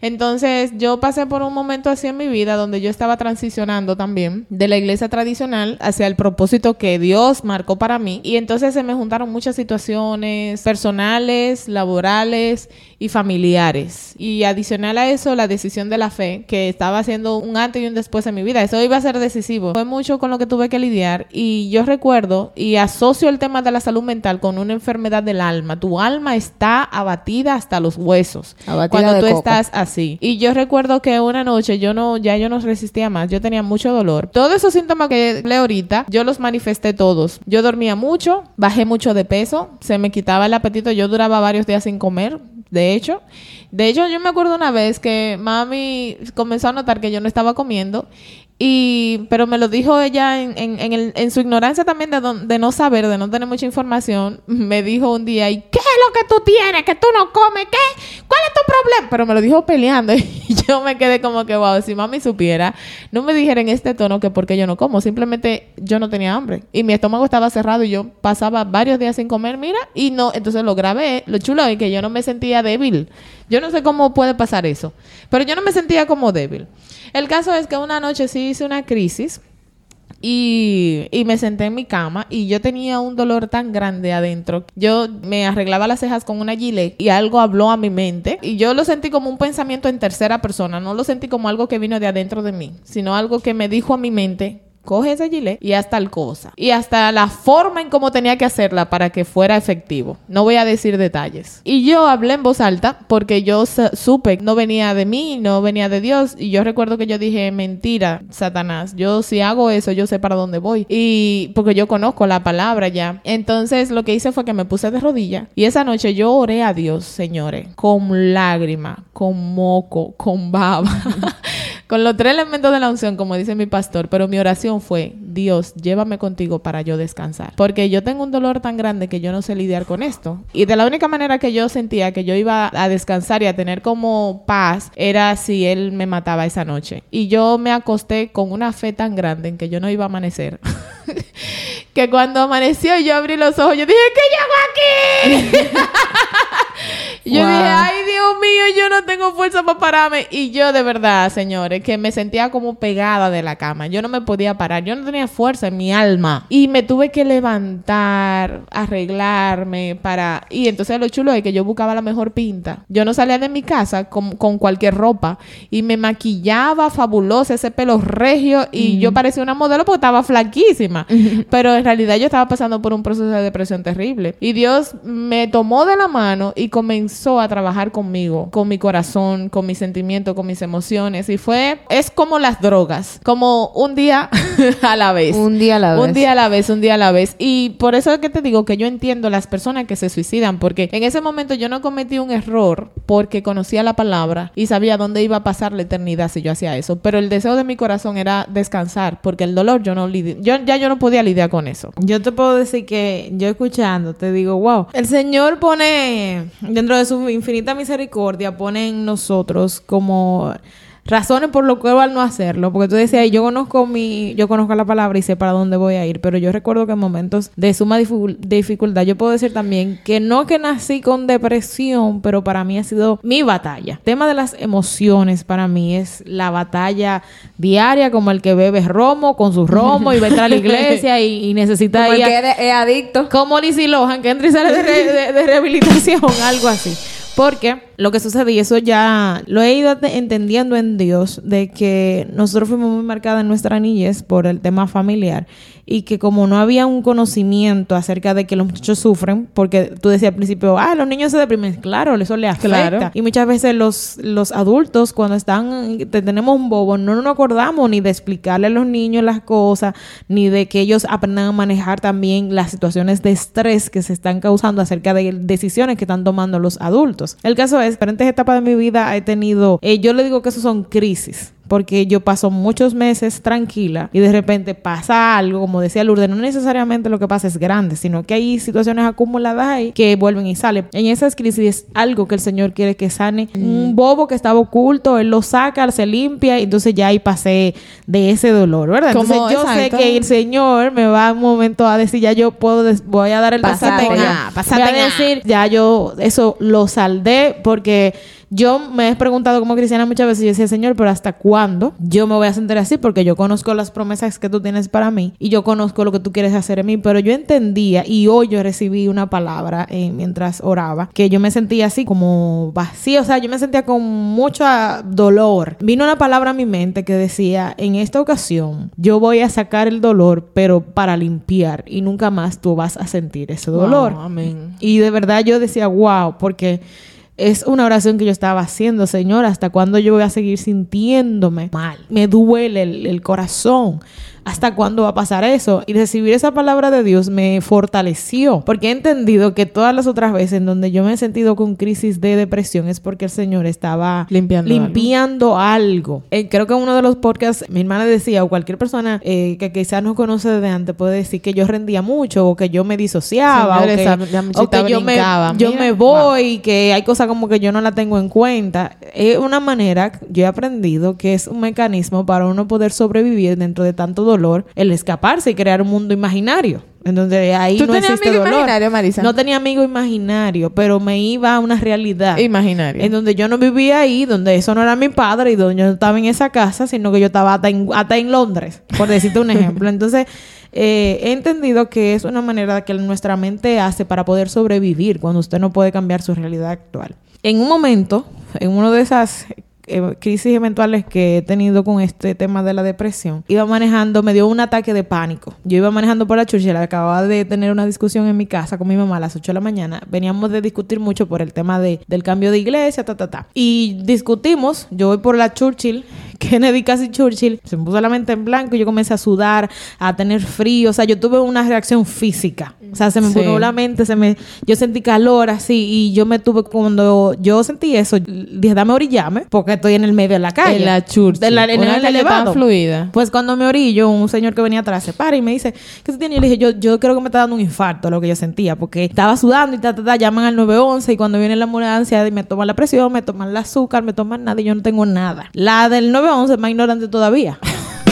[SPEAKER 3] Entonces, yo pasé por un momento así en mi vida donde yo estaba transicionando también de la iglesia tradicional hacia el propósito que Dios marcó para mí. Y entonces se me juntaron muchas situaciones personales, laborales y familiares. Y adicional a eso, la decisión de la fe, que estaba haciendo un antes y un después en mi vida. Eso iba a ser decisivo. Fue mucho con lo que tuve que lidiar. Y yo recuerdo y asocio el tema de la salud mental con una enfermedad del alma. Tu alma está abatida hasta los huesos.
[SPEAKER 2] Abatida
[SPEAKER 3] cuando
[SPEAKER 2] de
[SPEAKER 3] tú
[SPEAKER 2] coco.
[SPEAKER 3] estás así. Y yo recuerdo que una noche yo no, ya yo no resistía más. Yo tenía mucho dolor. Todos esos síntomas que leo ahorita, yo los manifesté todos. Yo dormía mucho, bajé mucho de peso, se me quitaba el apetito. Yo duraba varios días sin comer, de hecho. De hecho, yo me acuerdo una vez que mami comenzó a notar que yo no estaba comiendo. Y, pero me lo dijo ella en, en, en, el- en su ignorancia también de, don- de no saber, de no tener mucha información. Me dijo un día, ¿y qué es lo que tú tienes? Que tú no comes, ¿qué? ¿Cuál es tu problema? Pero me lo dijo peleando y yo me quedé como que, wow, si mami supiera, no me dijera en este tono que porque yo no como, simplemente yo no tenía hambre. Y mi estómago estaba cerrado y yo pasaba varios días sin comer, mira, y no, entonces lo grabé. Lo chulo es que yo no me sentía débil. Yo no sé cómo puede pasar eso, pero yo no me sentía como débil. El caso es que una noche sí hice una crisis y, y me senté en mi cama y yo tenía un dolor tan grande adentro. Yo me arreglaba las cejas con una gilet y algo habló a mi mente y yo lo sentí como un pensamiento en tercera persona. No lo sentí como algo que vino de adentro de mí, sino algo que me dijo a mi mente. Coge ese gilet y haz tal cosa. Y hasta la forma en cómo tenía que hacerla para que fuera efectivo. No voy a decir detalles. Y yo hablé en voz alta porque yo supe que no venía de mí, no venía de Dios. Y yo recuerdo que yo dije, mentira, Satanás. Yo si hago eso, yo sé para dónde voy. Y porque yo conozco la palabra ya. Entonces lo que hice fue que me puse de rodillas. Y esa noche yo oré a Dios, señores, con lágrima, con moco, con baba. Con los tres elementos de la unción, como dice mi pastor, pero mi oración fue, Dios, llévame contigo para yo descansar. Porque yo tengo un dolor tan grande que yo no sé lidiar con esto. Y de la única manera que yo sentía que yo iba a descansar y a tener como paz era si él me mataba esa noche. Y yo me acosté con una fe tan grande en que yo no iba a amanecer. que cuando amaneció yo abrí los ojos, yo dije, ¿qué hago aquí? Y Yo
[SPEAKER 2] Wow.
[SPEAKER 3] dije, ay Dios mío, yo no tengo fuerza para pararme. Y yo de verdad, señores, que me sentía como pegada de la cama. Yo no me podía parar, yo no tenía fuerza en mi alma. Y me tuve que levantar, arreglarme para... Y entonces lo chulo es que yo buscaba la mejor pinta. Yo no salía de mi casa con, con cualquier ropa. Y me maquillaba fabulosa, ese pelo regio. Y yo parecía una modelo porque estaba flaquísima. Pero en realidad yo estaba pasando por un proceso de depresión terrible. Y Dios me tomó de la mano y comenzó a trabajar conmigo, con mi corazón corazón, con mis sentimientos, con mis emociones. Y fue, es como las drogas, como un día a la vez.
[SPEAKER 2] Un día a la vez.
[SPEAKER 3] Un día a la vez, un día a la vez. Y por eso es que te digo que yo entiendo las personas que se suicidan, porque en ese momento yo no cometí un error porque conocía la palabra y sabía dónde iba a pasar la eternidad si yo hacía eso. Pero el deseo de mi corazón era descansar, porque el dolor yo no lidi- yo ya yo no podía lidiar con eso.
[SPEAKER 1] Yo te puedo decir que yo escuchando te digo, wow, el Señor pone dentro de su infinita misericordia, pone en nosotros como razones por lo cual no hacerlo, porque tú decías, yo conozco mi, yo conozco la palabra y sé para dónde voy a ir, pero yo recuerdo que en momentos de suma dificu- dificultad, yo puedo decir también que no que nací con depresión, pero para mí ha sido mi batalla. El tema de las emociones para mí es la batalla diaria, como el que bebe romo con su romo y va a entrar a la iglesia y, y necesita
[SPEAKER 2] Como el
[SPEAKER 1] ir
[SPEAKER 2] que es, es adicto.
[SPEAKER 1] como Lizzie Lohan, que entra y sale de, re- de- de rehabilitación, algo así. Porque lo que sucede, y eso ya lo he ido te- entendiendo en Dios, de que nosotros fuimos muy marcadas en nuestra niñez por el tema familiar y que como no había un conocimiento acerca de que los muchachos sufren, porque tú decías al principio, ah, los niños se deprimen, claro, eso les afecta.
[SPEAKER 3] Claro.
[SPEAKER 1] Y muchas veces los, los adultos, cuando están, te- tenemos un bobo, no nos acordamos ni de explicarle a los niños las cosas, ni de que ellos aprendan a manejar también las situaciones de estrés que se están causando acerca de decisiones que están tomando los adultos. El caso es, diferentes etapas de mi vida he tenido, eh, yo le digo que eso son crisis porque yo paso muchos meses tranquila y de repente pasa algo, como decía Lourdes, no necesariamente lo que pasa es grande, sino que hay situaciones acumuladas ahí que vuelven y salen. En esas crisis es algo que el Señor quiere que sane. Un bobo que estaba oculto, Él lo saca, se limpia y entonces ya ahí pasé de ese dolor, ¿verdad? Entonces
[SPEAKER 3] Como-
[SPEAKER 1] yo
[SPEAKER 3] exacto.
[SPEAKER 1] sé que el Señor me va a un momento a decir, ya yo puedo, voy a dar el
[SPEAKER 2] Pásate
[SPEAKER 1] paso.
[SPEAKER 2] ya,
[SPEAKER 1] Voy a decir, ya yo eso lo saldé porque yo me he preguntado como cristiana muchas veces, yo decía, Señor, pero ¿hasta cuándo yo me voy a sentir así? Porque yo conozco las promesas que tú tienes para mí y yo conozco lo que tú quieres hacer en mí, pero yo entendía y hoy yo recibí una palabra eh, mientras oraba, que yo me sentía así como vacío, o sea, yo me sentía con mucho ah, dolor. Vino una palabra a mi mente que decía, en esta ocasión yo voy a sacar el dolor, pero para limpiar y nunca más tú vas a sentir ese dolor.
[SPEAKER 3] Wow, amén.
[SPEAKER 1] Y de verdad yo decía, wow, porque es una oración que yo estaba haciendo, Señor, ¿hasta cuándo yo voy a seguir sintiéndome mal? Me duele el, el corazón. ¿Hasta cuándo va a pasar eso? Y recibir esa palabra de Dios me fortaleció, porque he entendido que todas las otras veces en donde yo me he sentido con crisis de depresión es porque el Señor estaba
[SPEAKER 3] Limpiando
[SPEAKER 1] limpiando algo. Eh, creo que en uno de los podcasts mi hermana decía, o cualquier persona eh, que quizás no conoce desde antes puede decir que yo rendía mucho, o que yo me disociaba, o que, o yo, me,
[SPEAKER 3] brincaba.
[SPEAKER 1] yo
[SPEAKER 3] Mira,
[SPEAKER 1] me voy, que hay cosas como que yo no la tengo en cuenta. Es una manera, yo he aprendido que es un mecanismo para uno poder sobrevivir dentro de tanto dolor, el escaparse y crear un mundo imaginario. En donde ahí
[SPEAKER 3] ¿Tú
[SPEAKER 1] no
[SPEAKER 3] tenías
[SPEAKER 1] existe
[SPEAKER 3] amigo
[SPEAKER 1] dolor.
[SPEAKER 3] imaginario, Marisa?
[SPEAKER 1] No tenía amigo imaginario, pero me iba a una realidad
[SPEAKER 3] Imaginario.
[SPEAKER 1] en donde yo no vivía ahí, donde eso no era mi padre y donde yo no estaba en esa casa, sino que yo estaba hasta en, hasta en Londres, por decirte un ejemplo. Entonces, eh, he entendido que es una manera que nuestra mente hace para poder sobrevivir cuando usted no puede cambiar su realidad actual. En un momento, en una de esas eh, crisis eventuales que he tenido con este tema de la depresión, iba manejando, me dio un ataque de pánico. Yo iba manejando por la Churchill, acababa de tener una discusión en mi casa con mi mamá a las 8 de la mañana. Veníamos de discutir mucho por el tema de, del cambio de iglesia, ta, ta, ta. Y discutimos, yo voy por la Churchill, Kennedy casi Churchill, se me puso la mente en blanco y yo comencé a sudar, a tener frío, o sea, yo tuve una reacción física. O sea, se me
[SPEAKER 3] Sí.
[SPEAKER 1] puso la mente, se me, yo sentí calor así y yo me tuve, cuando yo sentí eso, dije, dame orillame, porque estoy en el medio de la calle.
[SPEAKER 3] En la Churchill.
[SPEAKER 1] En, la- en
[SPEAKER 3] Una
[SPEAKER 1] el
[SPEAKER 3] calle tan fluida.
[SPEAKER 1] Pues cuando me orillo, un señor que venía atrás se para y me dice, ¿qué se tiene? Y le dije, yo, yo creo que me está dando un infarto, lo que yo sentía, porque estaba sudando y ta, ta, ta, llaman al 911 y cuando viene la ambulancia me toman la presión, me toman el azúcar, me toman nada y yo no tengo nada. La del 911 es más ignorante todavía.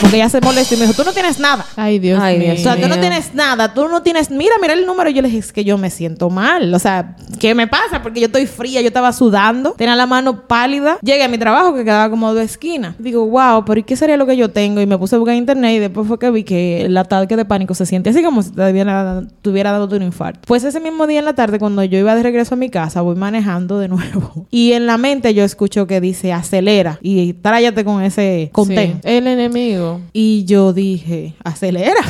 [SPEAKER 1] Porque ella se molesta y me dijo, tú no tienes nada.
[SPEAKER 3] Ay, Dios
[SPEAKER 2] Ay,
[SPEAKER 3] mío.
[SPEAKER 1] O sea, tú no tienes nada, tú no tienes, mira, mira el número. Y yo le dije, es que yo me siento mal. O sea, ¿qué me pasa? Porque yo estoy fría, yo estaba sudando, tenía la mano pálida. Llegué a mi trabajo que quedaba como a dos esquinas. Digo, wow, pero ¿y qué sería lo que yo tengo? Y me puse a buscar en internet y después fue que vi que el ataque de pánico se siente así como si te hubiera, tuviera dado un infarto. Pues ese mismo día en la tarde, cuando yo iba de regreso a mi casa, voy manejando de nuevo. Y en la mente yo escucho que dice, acelera y tráyate con ese contén.
[SPEAKER 3] Sí, El enemigo.
[SPEAKER 1] Y yo dije, acelera.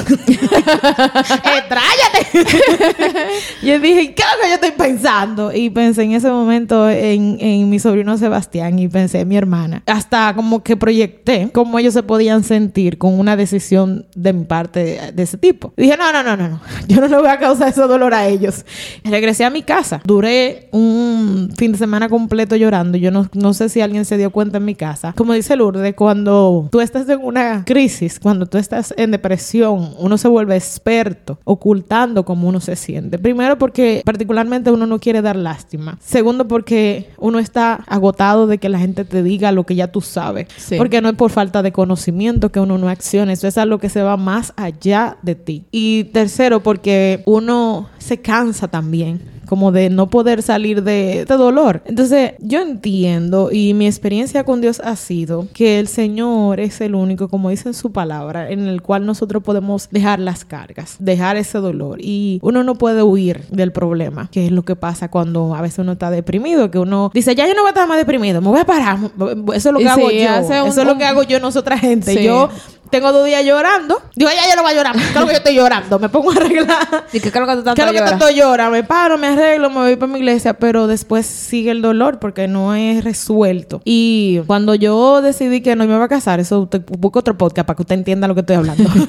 [SPEAKER 1] Estrállate. yo dije, ¿qué es lo que yo estoy pensando? Y pensé en ese momento en, en mi sobrino Sebastián y pensé en mi hermana. Hasta como que proyecté cómo ellos se podían sentir con una decisión de mi parte de, de ese tipo. Y dije, no, no, no, no, no. Yo no le voy a causar ese dolor a ellos. Regresé a mi casa. Duré un fin de semana completo llorando. Yo no, no sé si alguien se dio cuenta en mi casa. Como dice Lourdes, cuando tú estás en una crisis, cuando tú estás en depresión, uno se vuelve experto ocultando cómo uno se siente. Primero porque particularmente uno no quiere dar lástima. Segundo porque uno está agotado de que la gente te diga lo que ya tú sabes.
[SPEAKER 3] Sí.
[SPEAKER 1] Porque no es por falta de conocimiento que uno no acciona. Eso es algo que se va más allá de ti. Y tercero porque uno se cansa también como de no poder salir de, de dolor. Entonces, yo entiendo y mi experiencia con Dios ha sido que el Señor es el único, como dice en su palabra, en el cual nosotros podemos dejar las cargas, dejar ese dolor. Y uno no puede huir del problema, que es lo que pasa cuando a veces uno está deprimido, que uno dice, ya yo no voy a estar más deprimido, me voy a parar. Eso es lo que hago yo.
[SPEAKER 3] un-
[SPEAKER 1] Eso es lo que hago yo, nosotras gente.
[SPEAKER 3] Sí.
[SPEAKER 1] Yo tengo dos días llorando. Digo, ya yo no voy a llorar. Claro que yo estoy llorando. Me pongo a arreglar.
[SPEAKER 2] ¿Y qué creo que tú tanto
[SPEAKER 1] ¿Qué es lo que tanto llora? Me paro, me arreglo, me voy para mi iglesia, pero después sigue el dolor porque no es resuelto. Y cuando yo decidí que no me iba a casar, eso te busco otro podcast para que usted entienda lo que estoy hablando.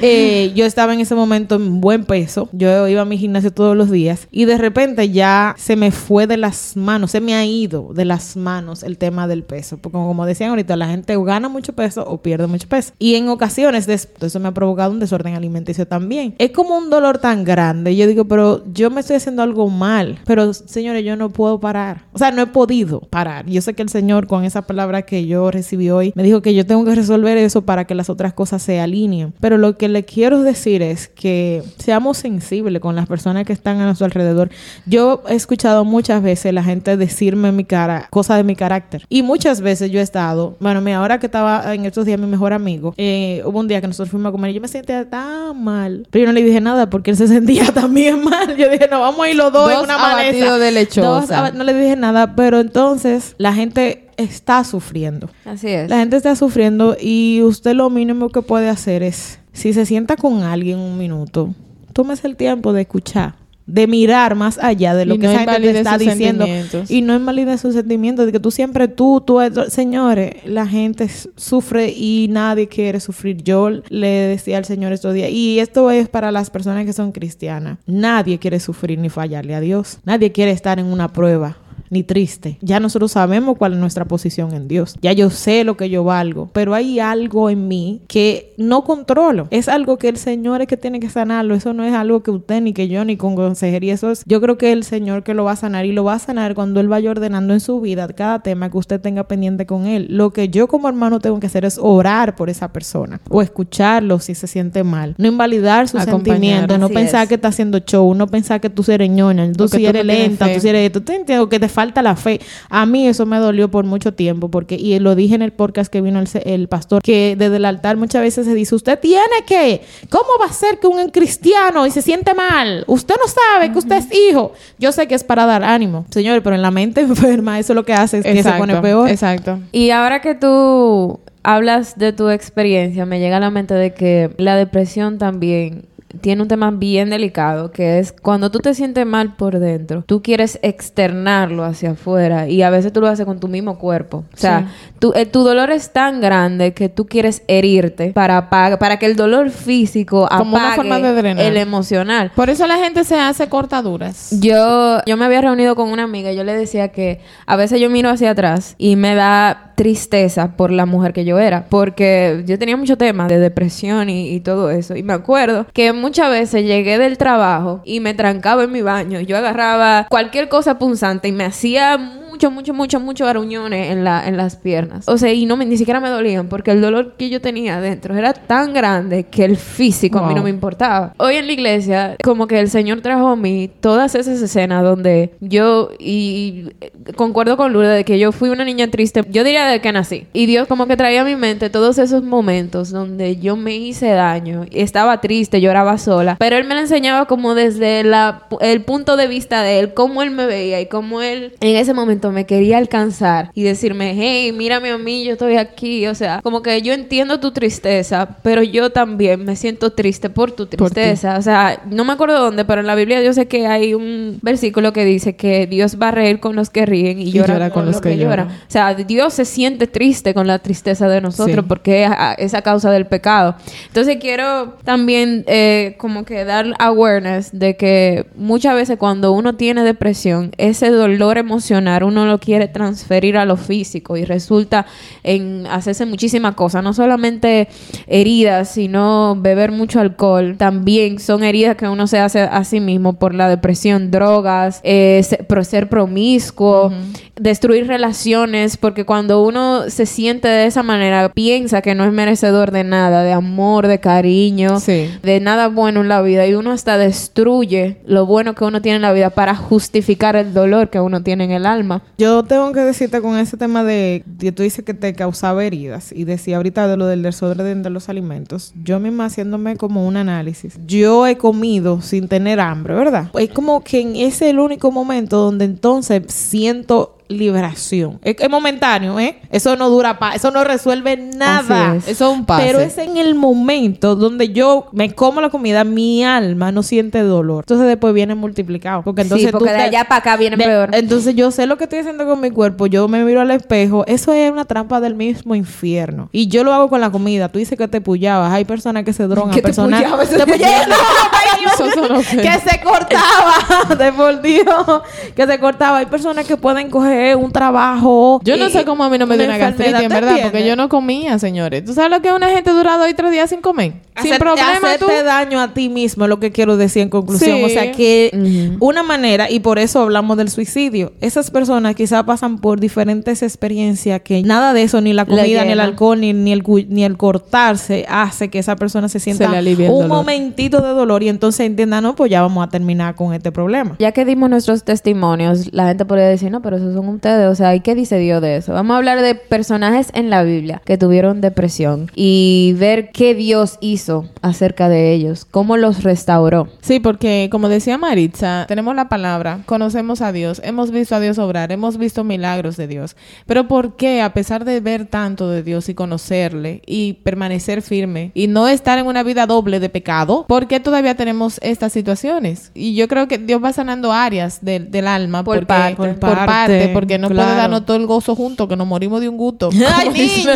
[SPEAKER 1] Eh, yo estaba en ese momento en buen peso. Yo iba a mi gimnasio todos los días y de repente ya se me fue de las manos, se me ha ido de las manos el tema del peso. Porque como, decían ahorita, la gente gana mucho peso o pierde mucho peso. Y en ocasiones eso me ha provocado un desorden alimenticio también. Es como un dolor tan grande. Yo digo, pero yo me estoy haciendo algo mal. Pero señores, yo no puedo parar. O sea, no he podido parar. Yo sé que el Señor con esa palabra que yo recibí hoy me dijo que yo tengo que resolver eso para que las otras cosas se alineen. Pero lo que le quiero decir es que seamos sensibles con las personas que están a nuestro alrededor. Yo he escuchado muchas veces la gente decirme en mi cara cosas de mi carácter. Y muchas veces yo he estado, bueno, mira, ahora que estaba en estos días mi mejor amigo, eh, hubo un día que nosotros fuimos a comer y yo me sentía tan mal. Pero yo no le dije nada porque él se sentía también mal. Yo dije, no, vamos a ir los dos, en una
[SPEAKER 3] abatidos de lechosa.
[SPEAKER 1] Dos no le dije nada, pero entonces la gente está sufriendo.
[SPEAKER 2] Así es.
[SPEAKER 1] La gente está sufriendo y usted lo mínimo que puede hacer es, si se sienta con alguien un minuto, tómese el tiempo de escuchar, de mirar más allá de lo
[SPEAKER 3] Y
[SPEAKER 1] que
[SPEAKER 3] no
[SPEAKER 1] esa gente te está diciendo. Y no invalide sus sentimientos, de que tú siempre tú, tú, señores, la gente sufre y nadie quiere sufrir. Yo le decía al Señor estos días, y esto es para las personas que son cristianas, nadie quiere sufrir ni fallarle a Dios, nadie quiere estar en una prueba ni triste. Ya nosotros sabemos cuál es nuestra posición en Dios. Ya yo sé lo que yo valgo, pero hay algo en mí que no controlo. Es algo que el Señor es que tiene que sanarlo. Eso no es algo que usted ni que yo ni con consejería. Eso es, yo creo que el Señor que lo va a sanar y lo va a sanar cuando Él vaya ordenando en su vida cada tema que usted tenga pendiente con Él. Lo que yo como hermano tengo que hacer es orar por esa persona o escucharlo si se siente mal. No invalidar sus sentimientos, no pensar
[SPEAKER 2] es.
[SPEAKER 1] que está haciendo show, no pensar que tú eres ñoña, tú si eres lenta, tú si eres esto, te entiendo que te falta la fe. A mí eso me dolió por mucho tiempo porque, y lo dije en el podcast que vino el, se- el pastor, que desde el altar muchas veces se dice, usted tiene que, ¿cómo va a ser que un cristiano y se siente mal? Usted no sabe que usted es hijo. Yo sé que es para dar ánimo, señor, pero en la mente enferma eso lo que hace es que se pone peor.
[SPEAKER 3] Exacto.
[SPEAKER 2] Y ahora que tú hablas de tu experiencia, me llega a la mente de que la depresión también tiene un tema bien delicado, que es cuando tú te sientes mal por dentro, tú quieres externarlo hacia afuera y a veces tú lo haces con tu mismo cuerpo. O sea, tu, eh, tu dolor es tan grande que tú quieres herirte para, para que el dolor físico
[SPEAKER 3] Como una
[SPEAKER 2] apague
[SPEAKER 3] forma de drenar.
[SPEAKER 2] el emocional.
[SPEAKER 3] Por eso la gente se hace cortaduras.
[SPEAKER 2] Yo, yo me había reunido con una amiga y yo le decía que a veces yo miro hacia atrás y me da tristeza por la mujer que yo era, porque yo tenía mucho tema de depresión y, y todo eso. Y me acuerdo que muchas veces llegué del trabajo y me trancaba en mi baño. Yo agarraba cualquier cosa punzante y me hacía mucho, mucho, mucho, mucho aruñones en, la, en las piernas. O sea, y no me, ni siquiera me dolían porque el dolor que yo tenía adentro era tan grande que el físico a mí no me importaba. Hoy en la iglesia, como que el Señor trajo a mí todas esas escenas donde yo, y concuerdo con Lourdes de que yo fui una niña triste, yo diría de que nací. Y Dios como que traía a mi mente todos esos momentos donde yo me hice daño, estaba triste, lloraba sola, pero Él me lo enseñaba como desde la, el punto de vista de Él, cómo Él me veía y cómo Él en ese momento momento me quería alcanzar y decirme, hey, mírame a mí, yo estoy aquí. O sea, como que yo entiendo tu tristeza, pero yo también me siento triste por tu tristeza. o sea, no me acuerdo dónde, pero en la Biblia yo sé que hay un versículo que dice que Dios va a reír con los que ríen y, llora, con, los que, lloran. O sea, Dios se siente triste con la tristeza de nosotros porque es a, es a causa del pecado. Entonces quiero también eh, como que dar awareness de que muchas veces cuando uno tiene depresión, ese dolor emocional uno lo quiere transferir a lo físico y resulta en hacerse muchísimas cosas, no solamente heridas, sino beber mucho alcohol, también son heridas que uno se hace a sí mismo por la depresión, drogas, eh, ser promiscuo, destruir relaciones, porque cuando uno se siente de esa manera, piensa que no es merecedor de nada, de amor, de cariño, de nada bueno en la vida, y uno hasta destruye lo bueno que uno tiene en la vida para justificar el dolor que uno tiene en el alma.
[SPEAKER 1] Yo tengo que decirte con ese tema de que tú dices que te causaba heridas y decía ahorita de lo del desorden de los alimentos, yo misma haciéndome como un análisis. Yo he comido sin tener hambre, ¿verdad? Es como que en ese es el único momento donde entonces siento liberación. Es, momentáneo, ¿eh? Eso no dura, pa eso no resuelve nada.
[SPEAKER 3] Eso es un pase.
[SPEAKER 1] Pero es en el momento donde yo me como la comida, mi alma no siente dolor. Entonces después viene multiplicado. Porque entonces
[SPEAKER 2] sí, porque de allá para acá viene peor.
[SPEAKER 1] Entonces yo sé lo que estoy haciendo con mi cuerpo. Yo me miro al espejo. Eso es una trampa del mismo infierno. Y yo lo hago con la comida. Tú dices que te puyabas. Hay personas que se drogan.
[SPEAKER 2] ¿Qué
[SPEAKER 1] personas
[SPEAKER 2] te te
[SPEAKER 1] que se cortaba. de por Dios. Que se cortaba. Hay personas que pueden coger un trabajo.
[SPEAKER 3] Yo no sé cómo a mí no me dio una gastritis, en verdad, porque yo no comía, señores. ¿Tú sabes lo que una gente dura dos y tres días sin comer? sin problema.
[SPEAKER 1] Hacerte daño a ti mismo, lo que quiero decir en conclusión. O sea, que una manera, y por eso hablamos del suicidio, esas personas quizás pasan por diferentes experiencias que nada de eso, ni la comida, ni el alcohol, ni, ni, el, ni el cortarse, hace que esa persona se sienta un momentito de dolor y entonces entienda, no, pues ya vamos a terminar con este problema.
[SPEAKER 2] Ya que dimos nuestros testimonios, la gente podría decir, no, pero esos ustedes? O sea, ¿y qué dice Dios de eso? Vamos a hablar de personajes en la Biblia que tuvieron depresión y ver qué Dios hizo acerca de ellos, cómo los restauró.
[SPEAKER 3] Sí, porque como decía Maritza, tenemos la palabra, conocemos a Dios, hemos visto a Dios obrar, hemos visto milagros de Dios. Pero ¿por qué, a pesar de ver tanto de Dios y conocerle y permanecer firme y no estar en una vida doble de pecado, ¿por qué todavía tenemos estas situaciones? Y yo creo que Dios va sanando áreas del, alma
[SPEAKER 2] por, parte,
[SPEAKER 3] por, parte, porque no puede darnos todo el gozo junto, que nos morimos de un gusto.
[SPEAKER 1] ¡Ay, niña!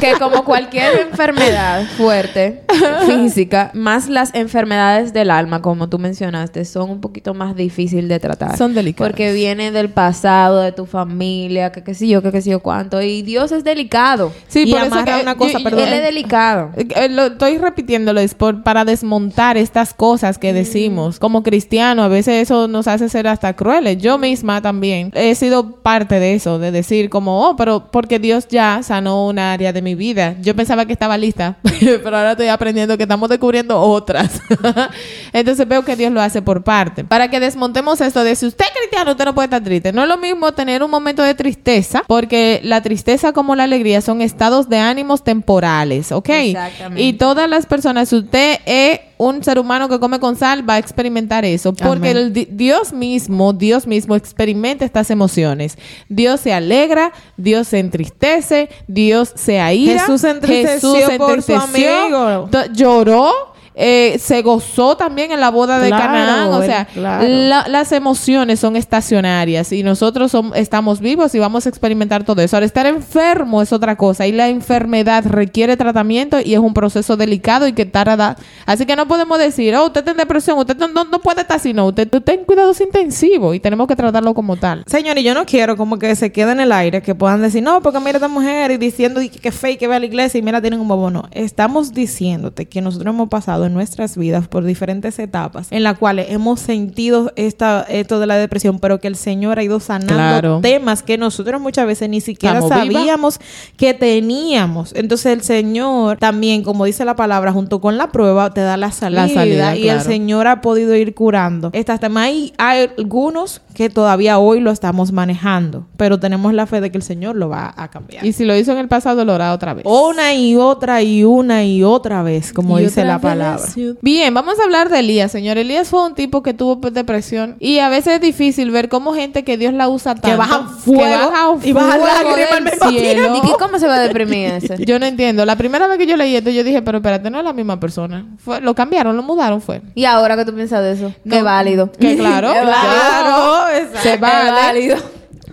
[SPEAKER 2] que, como cualquier enfermedad fuerte, física, más las enfermedades del alma, como tú mencionaste, son un poquito más difíciles de tratar.
[SPEAKER 3] Son delicadas.
[SPEAKER 2] Porque vienen del pasado, de tu familia, que qué sé yo, que qué sé yo cuánto. Y Dios es delicado.
[SPEAKER 1] Sí, por eso que una cosa, perdón.
[SPEAKER 2] Él es delicado.
[SPEAKER 3] Eh, eh, lo, estoy repitiéndolo, es por, para desmontar estas cosas que decimos. Como cristiano, a veces eso nos hace ser hasta crueles. Yo misma también he sido parte de eso, de decir como, oh, pero porque Dios ya sanó un área de mi vida. Yo pensaba que estaba lista, pero ahora estoy aprendiendo que estamos descubriendo otras. Entonces veo que Dios lo hace por parte. Para que desmontemos esto de si usted es cristiano, usted no puede estar triste. No es lo mismo tener un momento de tristeza, porque la tristeza como la alegría son estados de ánimos temporales, ¿ok?
[SPEAKER 2] Exactamente.
[SPEAKER 3] Y todas las personas, si usted es un ser humano que come con sal va a experimentar eso, porque el Dios mismo, Dios mismo experimenta estas emociones. Dios se alegra, Dios se entristece, Dios se aira.
[SPEAKER 1] Jesús se entristeció, Jesús se entristeció, por su amigo.
[SPEAKER 3] lloró eh, se gozó también en la boda de Canaán. O sea, las emociones son estacionarias y nosotros estamos vivos y vamos a experimentar todo eso. Ahora, estar enfermo es otra cosa y la enfermedad requiere tratamiento y es un proceso delicado y que tarda. Así que no podemos decir, oh, usted está en depresión, usted no, puede estar así, no. Usted, está en cuidados intensivos y tenemos que tratarlo como tal.
[SPEAKER 1] Señor, y yo no quiero como que se quede en el aire, que puedan decir, no, porque mira esta mujer y diciendo que, que fake, que ve a la iglesia y mira, tienen un bobo. No, estamos diciéndote que nosotros hemos pasado nuestras vidas por diferentes etapas en las cuales hemos sentido esta, esto de la depresión, pero que el Señor ha ido sanando temas que nosotros muchas veces ni siquiera sabíamos que teníamos. Entonces el Señor también, como dice la palabra, junto con la prueba te da la salida, y el Señor ha podido ir curando. Estas temas hay, hay algunos que todavía hoy lo estamos manejando, pero tenemos la fe de que el Señor lo va a cambiar.
[SPEAKER 3] Y si lo hizo en el pasado, lo hará otra vez.
[SPEAKER 1] Una y otra y una y otra vez, como dice la palabra.
[SPEAKER 3] Palabra. Bien, vamos a hablar de Elías, señor. Elías fue un tipo que tuvo depresión y a veces es difícil ver cómo gente que Dios la usa tanto
[SPEAKER 1] bajan fuego
[SPEAKER 3] baja
[SPEAKER 1] y
[SPEAKER 3] fuego
[SPEAKER 1] lágrimas al mismo
[SPEAKER 3] cielo.
[SPEAKER 2] ¿Y qué- cómo se va a deprimir ese?
[SPEAKER 3] Yo no entiendo. La primera vez que yo leí esto, yo dije, pero espérate, no es la misma persona. Fue, lo cambiaron, lo mudaron, fue.
[SPEAKER 2] ¿Y ahora qué tú piensas de eso? Qué
[SPEAKER 3] No,
[SPEAKER 2] válido.
[SPEAKER 3] Que claro,
[SPEAKER 2] Qué
[SPEAKER 3] claro. Se
[SPEAKER 2] Qué
[SPEAKER 3] vale.
[SPEAKER 2] válido.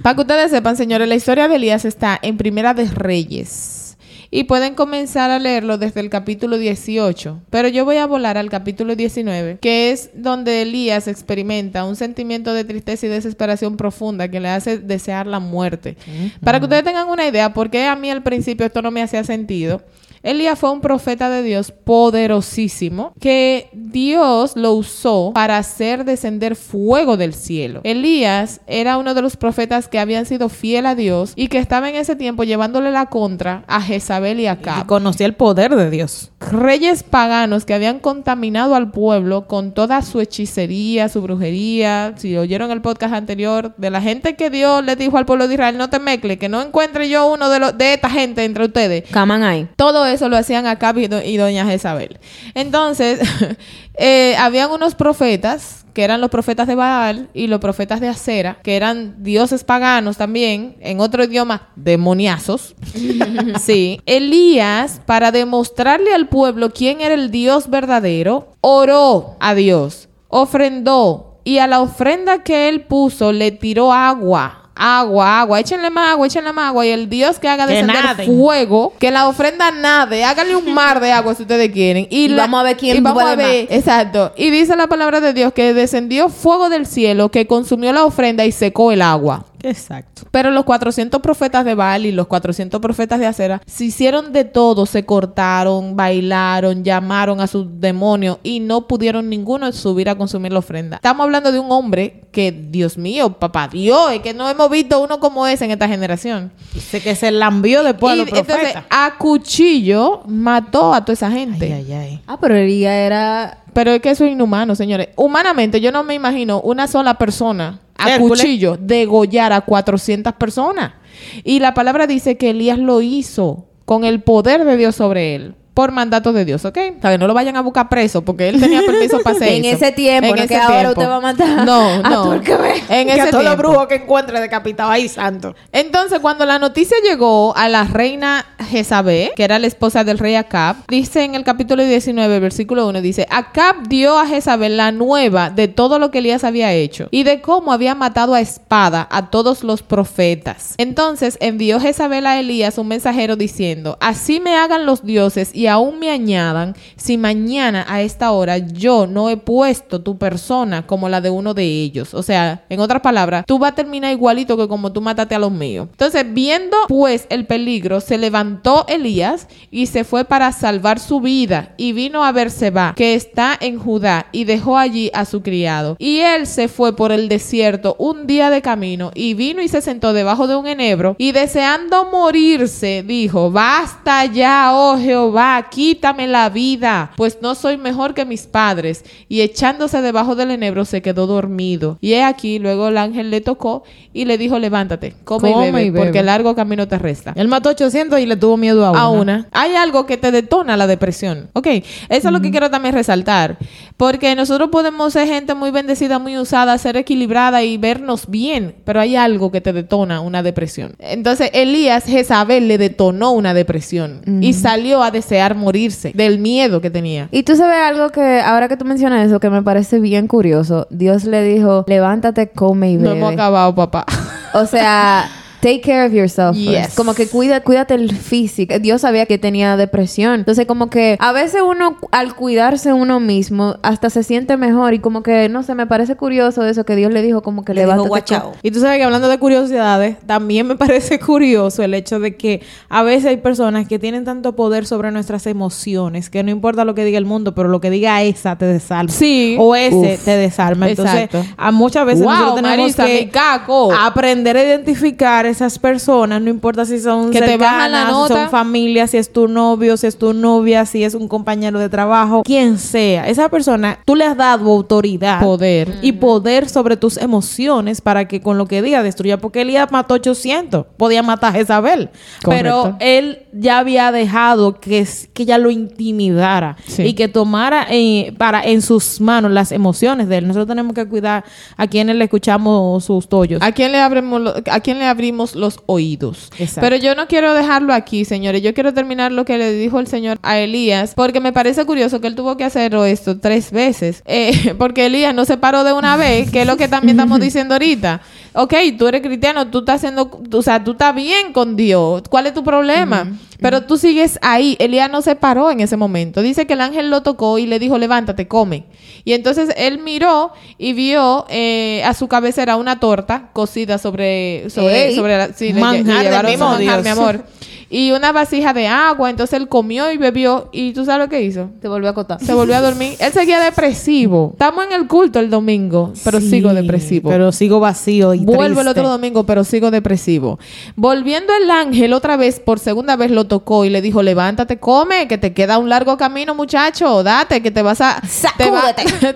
[SPEAKER 3] Para que ustedes sepan, señores, la historia de Elías está en Primera de Reyes. Y pueden comenzar a leerlo desde el capítulo 18. Pero yo voy a volar al capítulo 19, que es donde Elías experimenta un sentimiento de tristeza y desesperación profunda que le hace desear la muerte. Para que ustedes tengan una idea, porque a mí al principio esto no me hacía sentido. Elías fue un profeta de Dios poderosísimo que Dios lo usó para hacer descender fuego del cielo. Elías era uno de los profetas que habían sido fiel a Dios y que estaba en ese tiempo llevándole la contra a Jezabel y a
[SPEAKER 1] Y
[SPEAKER 3] Acab.
[SPEAKER 1] conocía el poder de Dios.
[SPEAKER 3] Reyes paganos que habían contaminado al pueblo con toda su hechicería, su brujería. Si oyeron el podcast anterior de la gente que Dios le dijo al pueblo de Israel, no te mezcle, que no encuentre yo uno de, los de esta gente entre ustedes.
[SPEAKER 2] Caman ahí.
[SPEAKER 3] Todo eso lo hacían y, do- y doña Jezabel. Entonces, eh, habían unos profetas, que eran los profetas de Baal y los profetas de Acera, que eran dioses paganos también, en otro idioma, demoniazos. sí. Elías, para demostrarle al pueblo quién era el Dios verdadero, oró a Dios, ofrendó y a la ofrenda que él puso le tiró agua. Agua, agua, échenle más agua, échenle más agua. Y el Dios que haga descender fuego, que la ofrenda nade, hágale un mar de agua si ustedes quieren. Y,
[SPEAKER 2] Y
[SPEAKER 3] la-
[SPEAKER 2] vamos a ver quién
[SPEAKER 3] y vamos a ver, exacto. Y dice la palabra de Dios que descendió fuego del cielo, que consumió la ofrenda y secó el agua.
[SPEAKER 1] Exacto.
[SPEAKER 3] Pero los 400 profetas de Baal y los 400 profetas de Acera se hicieron de todo, se cortaron, bailaron, llamaron a sus demonios y no pudieron ninguno subir a consumir la ofrenda. Estamos hablando de un hombre que, Dios mío, papá Dios, es que no hemos visto uno como ese en esta generación.
[SPEAKER 1] Dice que se lambió después a
[SPEAKER 3] y
[SPEAKER 1] los
[SPEAKER 3] entonces,
[SPEAKER 1] profetas.
[SPEAKER 3] a cuchillo mató a toda esa gente.
[SPEAKER 1] Ay, ay, ay.
[SPEAKER 2] Ah, pero Elías era...
[SPEAKER 3] Pero es que eso es inhumano, señores. Humanamente, yo no me imagino una sola persona a
[SPEAKER 1] Hércules.
[SPEAKER 3] cuchillo degollar a 400 personas. Y la palabra dice que Elías lo hizo con el poder de Dios sobre él. Por mandato de Dios, ¿ok? Que no lo vayan a buscar preso porque él tenía permiso para hacer
[SPEAKER 2] En
[SPEAKER 3] eso.
[SPEAKER 2] ese tiempo, no que ahora usted va a matar
[SPEAKER 3] No,
[SPEAKER 2] a
[SPEAKER 3] no.
[SPEAKER 2] todo que ve.
[SPEAKER 3] En
[SPEAKER 1] que
[SPEAKER 3] ese
[SPEAKER 1] a todos los
[SPEAKER 3] tiempo.
[SPEAKER 1] brujos que encuentre decapitado ahí, santo.
[SPEAKER 3] Entonces, cuando la noticia llegó a la reina Jezabel, que era la esposa del rey Acab, dice en el capítulo 19, versículo 1, dice, Acab dio a Jezabel la nueva de todo lo que Elías había hecho y de cómo había matado a espada a todos los profetas. Entonces envió Jezabel a Elías un mensajero diciendo, así me hagan los dioses y aún me añadan, si mañana a esta hora yo no he puesto tu persona como la de uno de ellos. O sea, en otras palabras, tú vas a terminar igualito que como tú mataste a los míos. Entonces, viendo pues el peligro, se levantó Elías y se fue para salvar su vida y vino a Berseba, que está en Judá, y dejó allí a su criado. Y él se fue por el desierto un día de camino y vino y se sentó debajo de un enebro y deseando morirse, dijo, basta ya, oh Jehová, quítame la vida, pues no soy mejor que mis padres. Y echándose debajo del enebro se quedó dormido. Y he aquí, luego el ángel le tocó y le dijo, levántate, come,
[SPEAKER 1] Come
[SPEAKER 3] y, bebe,
[SPEAKER 1] y bebe.
[SPEAKER 3] porque largo camino te resta.
[SPEAKER 1] Él mató 800 y le tuvo miedo a una.
[SPEAKER 3] A una. Hay algo que te detona la depresión. Ok, eso es lo que quiero también resaltar. Porque nosotros podemos ser gente muy bendecida, muy usada, ser equilibrada y vernos bien. Pero hay algo que te detona una depresión. Entonces, Elías, Jezabel le detonó una depresión. Y salió a desear morirse del miedo que tenía.
[SPEAKER 2] Y tú sabes algo que, ahora que tú mencionas eso, que me parece bien curioso. Dios le dijo, levántate, come y
[SPEAKER 3] No
[SPEAKER 2] bebe.
[SPEAKER 3] hemos acabado, papá.
[SPEAKER 2] O sea, take care of yourself. first.
[SPEAKER 3] Yes.
[SPEAKER 2] Como que cuida, cuídate el físico. Dios sabía que tenía depresión. Entonces, como que a veces uno, al cuidarse uno mismo, hasta se siente mejor. Y como que, no sé, me parece curioso eso que Dios le dijo, como que
[SPEAKER 4] Le dijo
[SPEAKER 2] levántate.
[SPEAKER 4] guachao.
[SPEAKER 1] Y tú sabes que hablando de curiosidades, también me parece curioso el hecho de que a veces hay personas que tienen tanto poder sobre nuestras emociones que no importa lo que diga el mundo, pero lo que diga esa te desarma.
[SPEAKER 3] Sí.
[SPEAKER 1] O ese
[SPEAKER 3] Uf.
[SPEAKER 1] te desarma. Entonces,
[SPEAKER 3] Exacto.
[SPEAKER 1] a muchas veces
[SPEAKER 3] Wow,
[SPEAKER 1] nosotros tenemos
[SPEAKER 3] Marisa,
[SPEAKER 1] que aprender a identificar a esas personas, no importa si son
[SPEAKER 3] Que te
[SPEAKER 1] cercanas,
[SPEAKER 3] bajan la
[SPEAKER 1] si
[SPEAKER 3] nota.
[SPEAKER 1] son familia, si es tu novio, si es tu novia, si es un compañero de trabajo, quien sea. Esa persona, tú le has dado autoridad.
[SPEAKER 3] Poder.
[SPEAKER 1] Y poder sobre tus emociones para que con lo que diga destruya. Porque Elías mató 800. Podía matar a Jezabel. Pero él ya había dejado que, que ella lo intimidara.
[SPEAKER 3] Sí.
[SPEAKER 1] Y que tomara eh, para en sus manos las emociones de él. Nosotros tenemos que cuidar a quienes le escuchamos sus tollos.
[SPEAKER 3] ¿A quién, le abrimos lo- ¿A quién le abrimos los oídos?
[SPEAKER 1] Exacto.
[SPEAKER 3] Pero yo no quiero dejarlo aquí, señores. Yo quiero terminar lo que le dijo el Señor a Elías, porque me parece curioso que él tuvo que hacerlo esto tres veces. Eh, porque Elías no se paró de una vez, que es lo que también estamos diciendo ahorita. Ok, tú eres cristiano, tú estás haciendo, o sea, tú estás bien con Dios. ¿Cuál es tu problema? Pero tú sigues ahí. Elías no se paró en ese momento. Dice que el ángel lo tocó y le dijo, levántate, come. Y entonces él miró y vio eh, a su cabecera una torta cocida sobre, sobre,
[SPEAKER 1] Ey,
[SPEAKER 3] sobre la, sí, le
[SPEAKER 1] manjar
[SPEAKER 3] le
[SPEAKER 1] del
[SPEAKER 3] llevaron
[SPEAKER 1] mismo
[SPEAKER 3] manjar, mi amor. Y una vasija de agua. Entonces él comió y bebió. ¿Y tú sabes lo que hizo?
[SPEAKER 2] Te volvió a acotar.
[SPEAKER 3] Se volvió a dormir. Él seguía depresivo. Estamos en el culto el domingo, pero
[SPEAKER 1] Sí,
[SPEAKER 3] sigo depresivo.
[SPEAKER 1] Pero sigo vacío y
[SPEAKER 3] Vuelvo el otro domingo, pero sigo depresivo. Volviendo el ángel otra vez, por segunda vez lo tocó y le dijo, levántate, come, que te queda un largo camino, muchacho, date, que te vas a... Te va-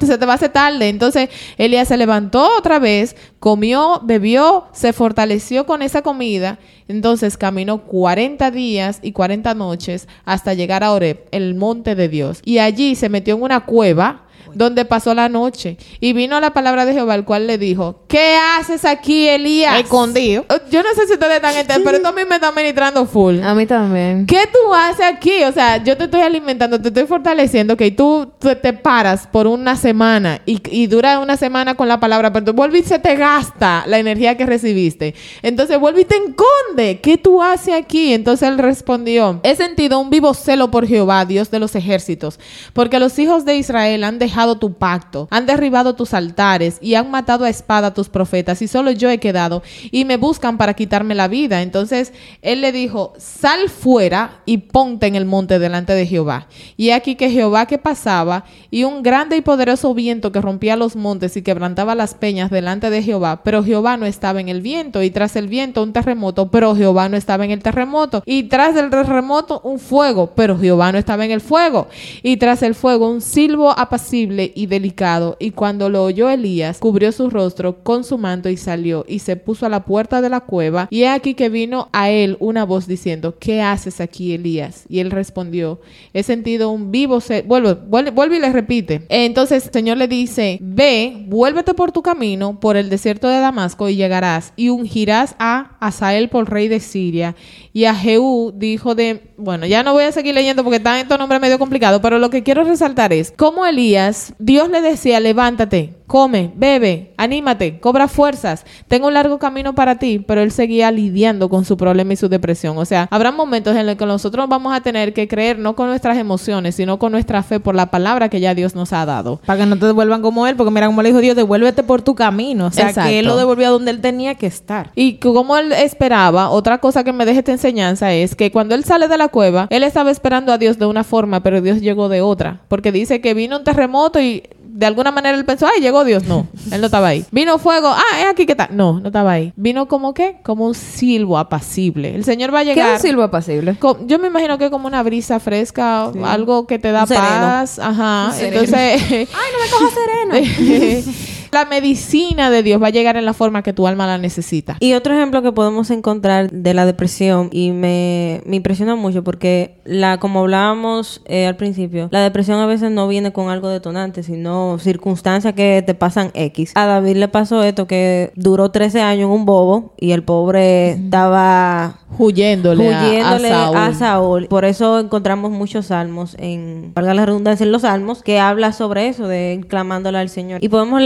[SPEAKER 3] se te va a hacer tarde. Entonces, Elías se levantó otra vez, comió, bebió, se fortaleció con esa comida. Entonces, caminó 40 días y 40 noches hasta llegar a Oreb, el monte de Dios. Y allí se metió en una cueva donde pasó la noche. Y vino la palabra de Jehová, el cual le dijo, ¿qué haces aquí, Elías?
[SPEAKER 1] Escondido.
[SPEAKER 3] Eh, Yo no sé si ustedes están entendiendo, pero esto a mí me está ministrando full.
[SPEAKER 2] A mí también.
[SPEAKER 3] ¿Qué tú haces aquí? O sea, yo te estoy alimentando, te estoy fortaleciendo, que tú te, te paras por una semana y, y dura una semana con la palabra, pero tú vuelves y se te gasta la energía que recibiste. Entonces vuelve y te enconde. ¿Qué tú haces aquí? Entonces él respondió, he sentido un vivo celo por Jehová, Dios de los ejércitos, porque los hijos de Israel han dejado tu pacto, han derribado tus altares y han matado a espada a tus profetas y solo yo he quedado y me buscan para quitarme la vida. Entonces él le dijo, sal fuera y ponte en el monte delante de Jehová. Y aquí que Jehová que pasaba y un grande y poderoso viento que rompía los montes y quebrantaba las peñas delante de Jehová, pero Jehová no estaba en el viento y tras el viento un terremoto, pero Jehová no estaba en el terremoto y tras el terremoto un fuego, pero Jehová no estaba en el fuego y tras el fuego un silbo apacible y delicado y cuando lo oyó Elías cubrió su rostro con su manto y salió y se puso a la puerta de la cueva y he aquí que vino a él una voz diciendo ¿qué haces aquí Elías? y él respondió he sentido un vivo ce- vuelve, vuelve, vuelve y le repite. Entonces el Señor le dice ve vuélvete por tu camino por el desierto de Damasco y llegarás y ungirás a Asael por rey de Siria y a Jehú dijo de bueno ya no voy a seguir leyendo porque están estos nombres medio complicados pero lo que quiero resaltar es cómo Elías Dios le decía levántate come, bebe, anímate, cobra fuerzas, tengo un largo camino para ti, pero él seguía lidiando con su problema y su depresión. O sea, habrá momentos en los que nosotros vamos a tener que creer no con nuestras emociones, sino con nuestra fe por la palabra que ya Dios nos ha dado.
[SPEAKER 1] Para que no te devuelvan como él, porque mira como le dijo Dios, devuélvete por tu camino. O sea,
[SPEAKER 3] Exacto.
[SPEAKER 1] que él lo devolvió a donde él tenía que estar.
[SPEAKER 3] Y como él esperaba, otra cosa que me deja esta enseñanza es que cuando él sale de la cueva, él estaba esperando a Dios de una forma, pero Dios llegó de otra. Porque dice que vino un terremoto y de alguna manera él pensó, ay, llegó Dios. No, él no estaba ahí. Vino fuego, ah, es aquí que está. No, no estaba ahí. Vino como qué? Como un silbo apacible. El Señor va a
[SPEAKER 2] ¿Qué es
[SPEAKER 3] llegar.
[SPEAKER 2] un silbo apacible?
[SPEAKER 3] Yo me imagino que como una brisa fresca, algo que te da paz. Ajá. Entonces.
[SPEAKER 2] Ay, no me cojas sereno.
[SPEAKER 3] la medicina de Dios va a llegar en la forma que tu alma la necesita.
[SPEAKER 4] Y otro ejemplo que podemos encontrar de la depresión y me, me impresiona mucho porque la como hablábamos eh, al principio, la depresión a veces no viene con algo detonante, sino circunstancias que te pasan X. A David le pasó esto que duró 13 años en un bobo y el pobre estaba
[SPEAKER 3] Huyéndole,
[SPEAKER 4] huyéndole
[SPEAKER 3] a, Saúl.
[SPEAKER 4] a Saúl. Por eso encontramos muchos salmos en, valga la redundancia, en los salmos que habla sobre eso, de clamándole al Señor. Y podemos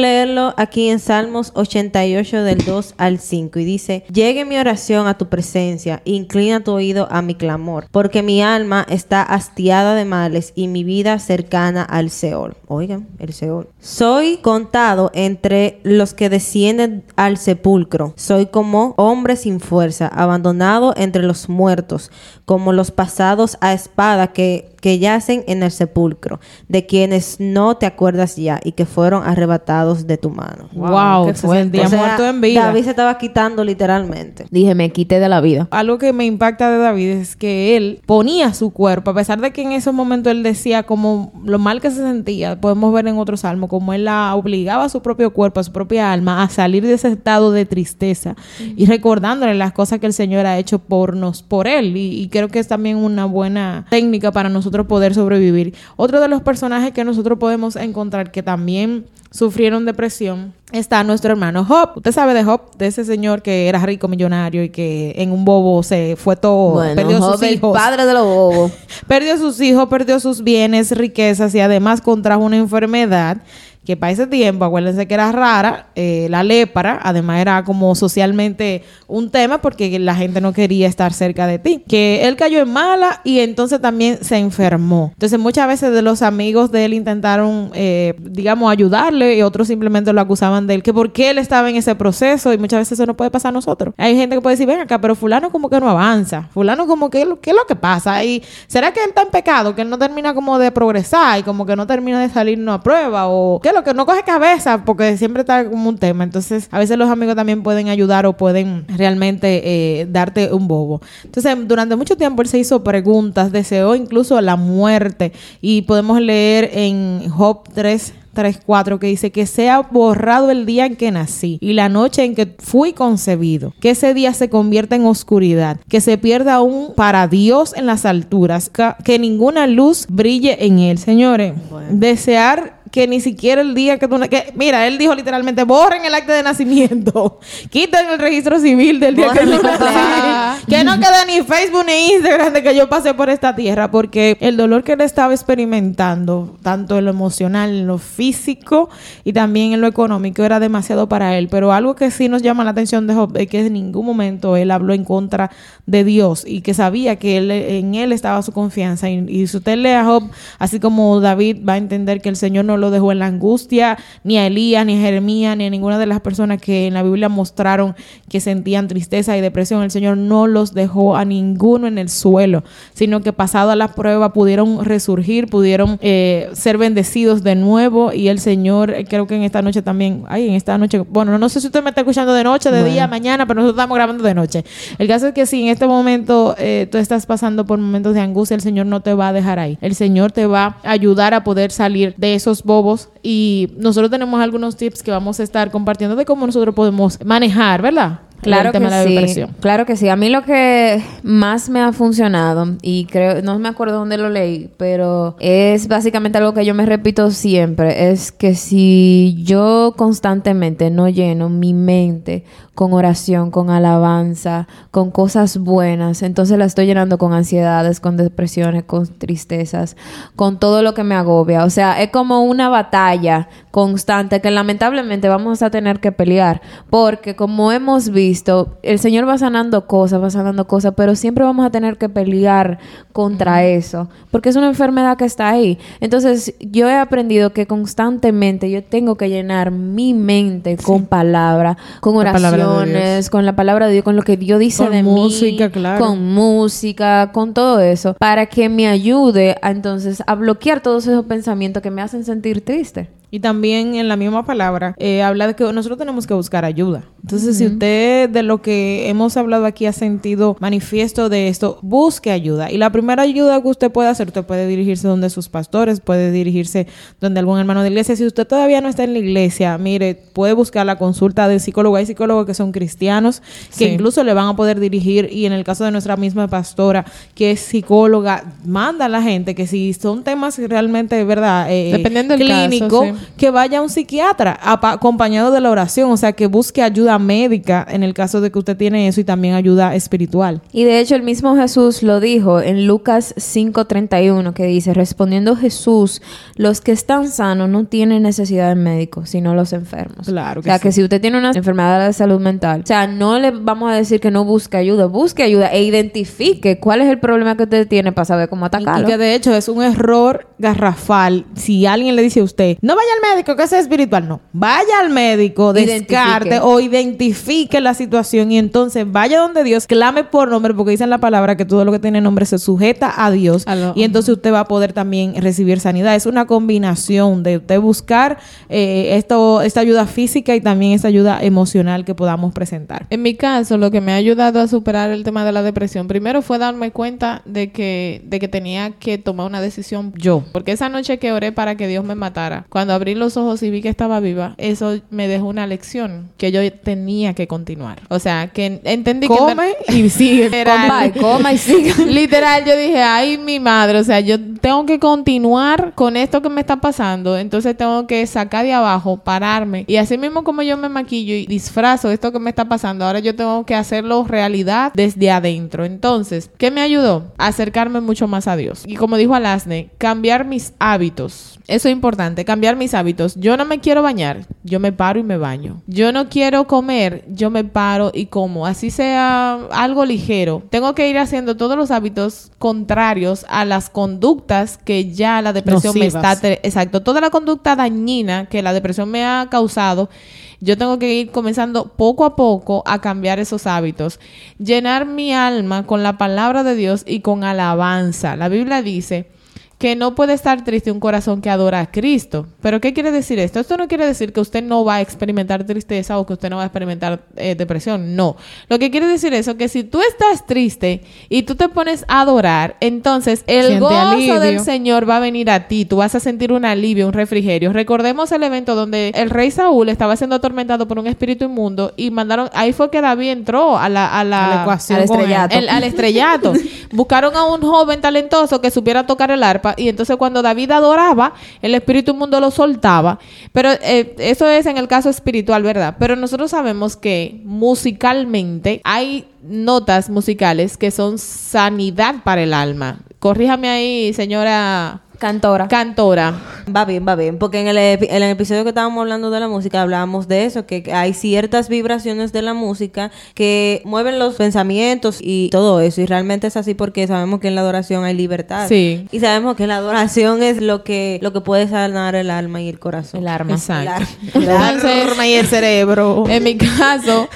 [SPEAKER 4] aquí en Salmos 88 del 2 al 5 y dice, llegue mi oración a tu presencia, inclina tu oído a mi clamor, porque mi alma está hastiada de males y mi vida cercana al Seol. Oigan, el Seol. Soy contado entre los que descienden al sepulcro. Soy como hombre sin fuerza, abandonado entre los muertos, como los pasados a espada que, que yacen en el sepulcro, de quienes no te acuerdas ya y que fueron arrebatados de mano.
[SPEAKER 1] Wow, sentía
[SPEAKER 4] O sea,
[SPEAKER 1] muerto en vida.
[SPEAKER 4] David se estaba quitando literalmente.
[SPEAKER 2] Dije, me quité de la vida.
[SPEAKER 1] Algo que me impacta de David es que él ponía su cuerpo, a pesar de que en esos momentos él decía como lo mal que se sentía, podemos ver en otros salmos, como él la obligaba a su propio cuerpo, a su propia alma, a salir de ese estado de tristeza y recordándole las cosas que el Señor ha hecho por nos, por él. Y, y creo que es también una buena técnica para nosotros poder sobrevivir. Otro de los personajes que nosotros podemos encontrar que también sufrieron depresión está nuestro hermano Job. Usted sabe de Job, de ese señor que era rico millonario y que en un bobo se fue todo, perdió sus
[SPEAKER 2] el
[SPEAKER 1] hijos.
[SPEAKER 2] padre de los bobos.
[SPEAKER 1] Perdió sus hijos, perdió sus bienes, riquezas y además contrajo una enfermedad que para ese tiempo, acuérdense que era rara, eh, la lepra, además era como socialmente un tema porque la gente no quería estar cerca de ti. Que él cayó en mala y entonces también se enfermó. Entonces muchas veces de los amigos de él intentaron, eh, digamos, ayudarle y otros simplemente lo acusaban de él, que porque él estaba en ese proceso y muchas veces eso no puede pasar a nosotros. Hay gente que puede decir, ven acá, pero fulano como que no avanza, fulano como que, ¿qué es lo que pasa? Y ¿será que él está en pecado? Que él no termina como de progresar y como que no termina de salir una prueba o lo que no coge cabeza porque siempre está como un tema. Entonces, a veces los amigos también pueden ayudar o pueden realmente eh, darte un bobo. Entonces, durante mucho tiempo él se hizo preguntas, deseó incluso la muerte y podemos leer en Job 3 3.4 que dice que sea borrado el día en que nací y la noche en que fui concebido, que ese día se convierta en oscuridad, que se pierda aún para Dios en las alturas, que ninguna luz brille en él. Señores, desear que ni siquiera el día que tú... Que, mira, él dijo literalmente, borren el acta de nacimiento, quiten el registro civil del día que
[SPEAKER 4] Borren
[SPEAKER 1] yo
[SPEAKER 4] mi.
[SPEAKER 1] Que no quede ni Facebook ni Instagram de que yo pasé por esta tierra, porque el dolor que él estaba experimentando, tanto en lo emocional, en lo físico y también en lo económico, era demasiado para él. Pero algo que sí nos llama la atención de Job es que en ningún momento él habló en contra de Dios y que sabía que él, en él estaba su confianza. Y, y si usted lee a Job, así como David va a entender que el Señor no lo dejó en la angustia, ni a Elías, ni a Jeremías, ni a ninguna de las personas que en la Biblia mostraron que sentían tristeza y depresión. El Señor no los dejó a ninguno en el suelo, sino que pasado a la prueba pudieron resurgir, pudieron eh, ser bendecidos de nuevo. Y el Señor, eh, creo que en esta noche también, ay, en esta noche, bueno, no sé si usted me está escuchando de noche, de día, mañana, pero nosotros estamos grabando de noche. El caso es que si en este momento eh, tú estás pasando por momentos de angustia, el Señor no te va a dejar ahí. El Señor te va a ayudar a poder salir de esos bobos. Y nosotros tenemos algunos tips que vamos a estar compartiendo de cómo nosotros podemos manejar, ¿verdad?
[SPEAKER 2] Claro que sí. Claro que sí. A mí lo que más me ha funcionado, y creo, no me acuerdo dónde lo leí, pero es básicamente algo que yo me repito siempre, es que si yo constantemente no lleno mi mente con oración, con alabanza, con cosas buenas, entonces la estoy llenando con ansiedades, con depresiones, con tristezas, con todo lo que me agobia. O sea, es como una batalla constante que lamentablemente vamos a tener que pelear, porque como hemos visto, el Señor va sanando cosas, va sanando cosas, pero siempre vamos a tener que pelear contra eso, porque es una enfermedad que está ahí. Entonces, yo he aprendido que constantemente yo tengo que llenar mi mente con palabra, con
[SPEAKER 1] La
[SPEAKER 2] con la palabra de Dios, con lo que Dios dice
[SPEAKER 1] Con
[SPEAKER 2] de
[SPEAKER 1] música,
[SPEAKER 2] mí,
[SPEAKER 1] claro.
[SPEAKER 2] con música, con todo eso, para que me ayude a entonces a bloquear todos esos pensamientos que me hacen sentir triste.
[SPEAKER 1] Y también en la misma palabra eh, habla de que nosotros tenemos que buscar ayuda. Entonces, si usted de lo que hemos hablado aquí ha sentido manifiesto de esto, busque ayuda. Y la primera ayuda que usted puede hacer, usted puede dirigirse donde sus pastores, puede dirigirse donde algún hermano de iglesia. Si usted todavía no está en la iglesia, mire, puede buscar la consulta de psicólogo. Hay psicólogos que son cristianos, que
[SPEAKER 3] Sí.
[SPEAKER 1] incluso le van a poder dirigir. Y en el caso de nuestra misma pastora, que es psicóloga, manda a la gente que si son temas realmente, ¿verdad? Eh,
[SPEAKER 3] Dependiendo del
[SPEAKER 1] clínico,
[SPEAKER 3] caso, sí.
[SPEAKER 1] Que vaya a un psiquiatra acompañado de la oración, o sea, que busque ayuda médica en el caso de que usted tiene eso y también ayuda espiritual.
[SPEAKER 2] Y de hecho el mismo Jesús lo dijo en Lucas 5:31 que dice, respondiendo Jesús, los que están sanos no tienen necesidad de médico, sino los enfermos.
[SPEAKER 1] Claro
[SPEAKER 2] o
[SPEAKER 1] que
[SPEAKER 2] sea,
[SPEAKER 1] sí.
[SPEAKER 2] que si usted tiene una enfermedad de salud mental, o sea, no le vamos a decir que no busque ayuda, busque ayuda e identifique cuál es el problema que usted tiene para saber cómo
[SPEAKER 1] Y, y
[SPEAKER 2] atacarlo.
[SPEAKER 1] que de hecho es un error garrafal si alguien le dice a usted, no vaya al médico, que es espiritual. No, vaya al médico, descarte o identifique la situación y entonces vaya donde Dios, clame por nombre, porque dice en la palabra que todo lo que tiene nombre se sujeta a Dios y entonces usted va a poder también recibir sanidad. Es una combinación de usted buscar eh, esto, esta ayuda física y también esta ayuda emocional que podamos presentar.
[SPEAKER 3] En mi caso, lo que me ha ayudado a superar el tema de la depresión, primero fue darme cuenta de que, de que tenía que tomar una decisión yo. Porque esa noche que oré para que Dios me matara, cuando abrí los ojos y vi que estaba viva, eso me dejó una lección que yo tenía que continuar. O sea, que entendí que...
[SPEAKER 1] Come y sigue.
[SPEAKER 2] Coma y coma y siga.
[SPEAKER 3] Literal, yo dije, ay, mi madre, o sea, yo tengo que continuar con esto que me está pasando, entonces tengo que sacar de abajo, pararme, y así mismo como yo me maquillo y disfrazo esto que me está pasando, ahora yo tengo que hacerlo realidad desde adentro. Entonces, ¿qué me ayudó? Acercarme mucho más a Dios. Y como dijo Alasne, cambiar mis hábitos. Eso es importante, cambiar mis hábitos. Yo no me quiero bañar, yo me paro y me baño. Yo no quiero comer, yo me paro y como. Así sea algo ligero. Tengo que ir haciendo todos los hábitos contrarios a las conductas que ya la depresión me está... Exacto, toda la conducta dañina que la depresión me ha causado. Yo tengo que ir comenzando poco a poco a cambiar esos hábitos. Llenar mi alma con la palabra de Dios y con alabanza. La Biblia dice que no puede estar triste un corazón que adora a Cristo. Pero ¿qué quiere decir esto? Esto no quiere decir que usted no va a experimentar tristeza o que usted no va a experimentar eh, depresión. No. Lo que quiere decir eso que si tú estás triste y tú te pones a adorar, entonces el
[SPEAKER 1] Siente
[SPEAKER 3] gozo
[SPEAKER 1] alivio.
[SPEAKER 3] del Señor va a venir a ti. Tú vas a sentir un alivio, un refrigerio. Recordemos el evento donde el rey Saúl estaba siendo atormentado por un espíritu inmundo y mandaron, ahí fue que David entró a la, a la,
[SPEAKER 1] A la ecuación
[SPEAKER 2] al estrellato.
[SPEAKER 3] el- al estrellato. Buscaron a un joven talentoso que supiera tocar el arpa y entonces cuando David adoraba, el espíritu inmundo lo soltaba. Pero eh, eso es en el caso espiritual, ¿verdad? Pero nosotros sabemos que musicalmente hay notas musicales que son sanidad para el alma. Corríjame ahí, señora
[SPEAKER 2] Cantora.
[SPEAKER 3] cantora.
[SPEAKER 4] Va bien, va bien, porque en el, epi- en el episodio que estábamos hablando de la música hablábamos de eso, que hay ciertas vibraciones de la música que mueven los pensamientos y todo eso, y realmente es así porque sabemos que en la adoración hay libertad.
[SPEAKER 3] Sí.
[SPEAKER 4] Y sabemos que la adoración es lo que, lo que puede sanar el alma y el corazón.
[SPEAKER 2] El arma.
[SPEAKER 3] Exacto.
[SPEAKER 4] El.
[SPEAKER 3] Entonces,
[SPEAKER 1] y el cerebro.
[SPEAKER 3] En mi caso,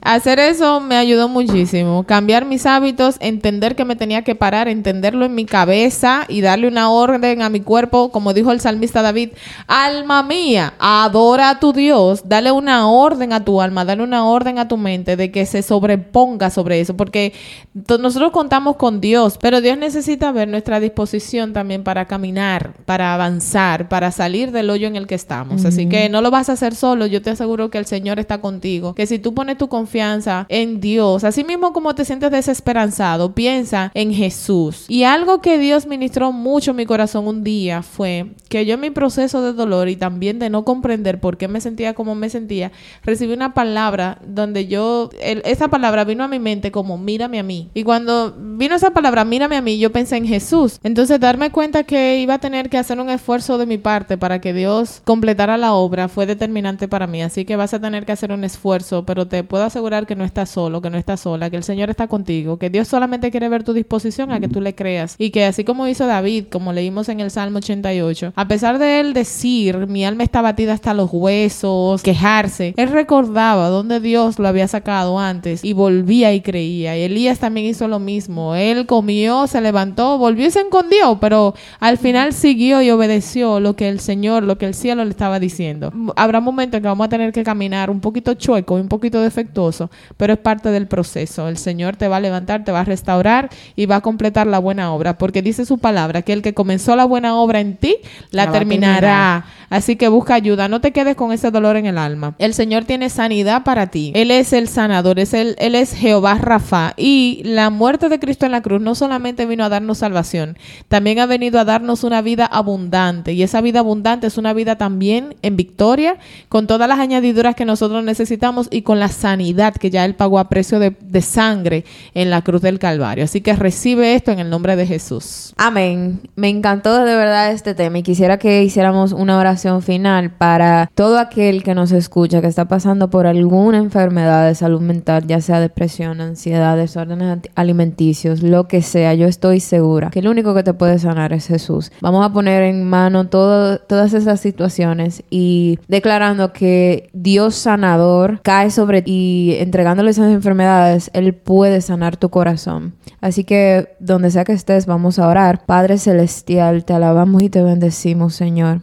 [SPEAKER 3] hacer eso me ayudó muchísimo. Cambiar mis hábitos, entender que me tenía que parar, entenderlo en mi cabeza y darle una orden a mi cuerpo, como dijo el salmista David, alma mía, adora a tu Dios, dale una orden a tu alma, dale una orden a tu mente de que se sobreponga sobre eso, porque nosotros contamos con Dios, pero Dios necesita ver nuestra disposición también para caminar, para avanzar, para salir del hoyo en el que estamos. Así que no lo vas a hacer solo, yo te aseguro que el Señor está contigo, que si tú pones tu confianza en Dios, así mismo como te sientes desesperanzado, piensa en Jesús. Y algo que Dios ministró mucho en mi corazón un día fue que yo en mi proceso de dolor y también de no comprender por qué me sentía como me sentía, recibí una palabra donde yo, esa palabra vino a mi mente como mírame a mí. Y cuando vino esa palabra mírame a mí, yo pensé en Jesús. Entonces darme cuenta que iba a tener que hacer un esfuerzo de mi parte para que Dios completara la obra fue determinante para mí. Así que vas a tener que hacer un esfuerzo, pero te puedo asegurar que no estás solo, que no estás sola, que el Señor está contigo, que Dios solamente quiere ver tu disposición a que tú le creas. Y que así como hizo David, como leímos en el Salmo 88, a pesar de él decir, mi alma está batida hasta los huesos, quejarse, él recordaba dónde Dios lo había sacado antes y volvía y creía. Y Elías también hizo lo mismo. Él comió, se levantó, volvió y se escondió, pero al final siguió y obedeció lo que el Señor, lo que el cielo le estaba diciendo. Habrá momentos en que vamos a tener que caminar un poquito chueco, un poquito defectuoso, pero es parte del proceso. El Señor te va a levantar, te va a restaurar y va a completar la buena obra, porque dice su palabra que el que comenzó la buena obra en ti, la, terminará. Así que busca ayuda, no te quedes con ese dolor en el alma. El Señor tiene sanidad para ti. Él es el sanador, es el, Él es Jehová Rafa. Y la muerte de Cristo en la cruz no solamente vino a darnos salvación, también ha venido a darnos una vida abundante. Y esa vida abundante es una vida también en victoria, con todas las añadiduras que nosotros necesitamos y con la sanidad que ya Él pagó a precio de, de sangre en la cruz del Calvario. Así que recibe esto en el nombre de Jesús.
[SPEAKER 2] Amén. Me encantó de verdad este tema y quisiera que hiciéramos una oración final para todo aquel que nos escucha que está pasando por alguna enfermedad de salud mental, ya sea depresión, ansiedad, desórdenes alimenticios, lo que sea. Yo estoy segura que el único que te puede sanar es Jesús. Vamos a poner en mano todo- todas esas situaciones y declarando que Dios sanador cae sobre ti y entregándole esas enfermedades, Él puede sanar tu corazón. Así que donde sea que estés, vamos a orar. Padre Celestial, te alabamos y te bendecimos, Señor.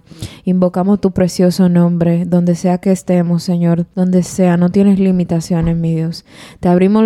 [SPEAKER 2] Invocamos tu precioso nombre, donde sea que estemos, Señor, donde sea, no tienes limitaciones, mi Dios. Te abrimos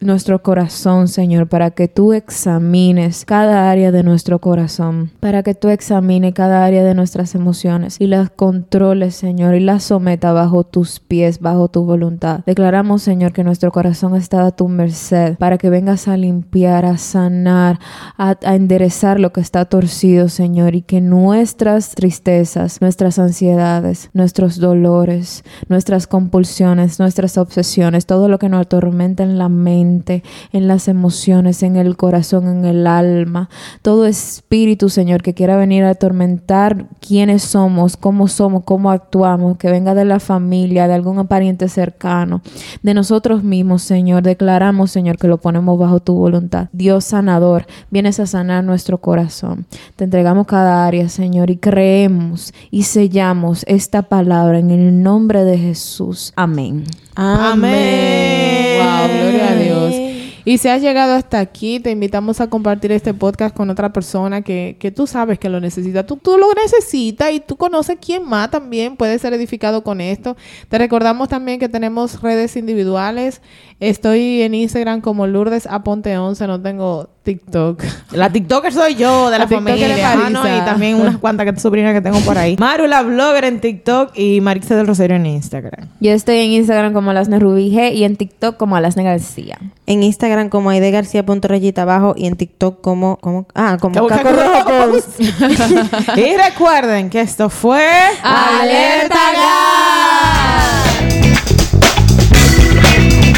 [SPEAKER 2] nuestro corazón, Señor, para que tú examines cada área de nuestro corazón, para que tú examines cada área de nuestras emociones y las controles, Señor, y las someta bajo tus pies, bajo tu voluntad. Declaramos, Señor, que nuestro corazón está a tu merced, para que vengas a limpiar, a sanar, a, a enderezar lo que está torcido, Señor, y que nuestras tristezas, nuestras ansiedades, nuestros dolores, nuestras compulsiones, nuestras obsesiones, todo lo que nos atormenta en la mente, en las emociones, en el corazón, en el alma, todo espíritu, Señor, que quiera venir a atormentar quiénes somos, cómo somos, cómo actuamos, que venga de la familia, de algún pariente cercano, de nosotros mismos, Señor, declaramos, Señor, que lo ponemos bajo tu voluntad. Dios sanador, vienes a sanar nuestro corazón. Te entregamos cada área, Señor, y creemos y sellamos esta palabra en el nombre de Jesús. Amén.
[SPEAKER 1] Amén.
[SPEAKER 3] Wow, gloria a Dios. Y si has llegado hasta aquí, te invitamos a compartir este podcast con otra persona que, que tú sabes que lo necesita. Tú, tú lo necesitas y tú conoces quién más también puede ser edificado con esto. Te recordamos también que tenemos redes individuales. Estoy en Instagram como Lourdes Aponte 11, no tengo TikTok.
[SPEAKER 1] La TikToker soy yo de la, familia. Ah, no,
[SPEAKER 3] Marisa.
[SPEAKER 1] y también unas cuantas que- sobrinas que tengo por ahí. Maru, la blogger en TikTok y Marixa del Rosario en Instagram.
[SPEAKER 2] Yo estoy en Instagram como Alasne Rubí G y en TikTok como Alasne García.
[SPEAKER 4] En Instagram como aidegarcia.rayita abajo y en TikTok como, como ah, como
[SPEAKER 1] Caco
[SPEAKER 4] Rojo
[SPEAKER 1] y recuerden que esto fue
[SPEAKER 2] ¡Alerta Gas!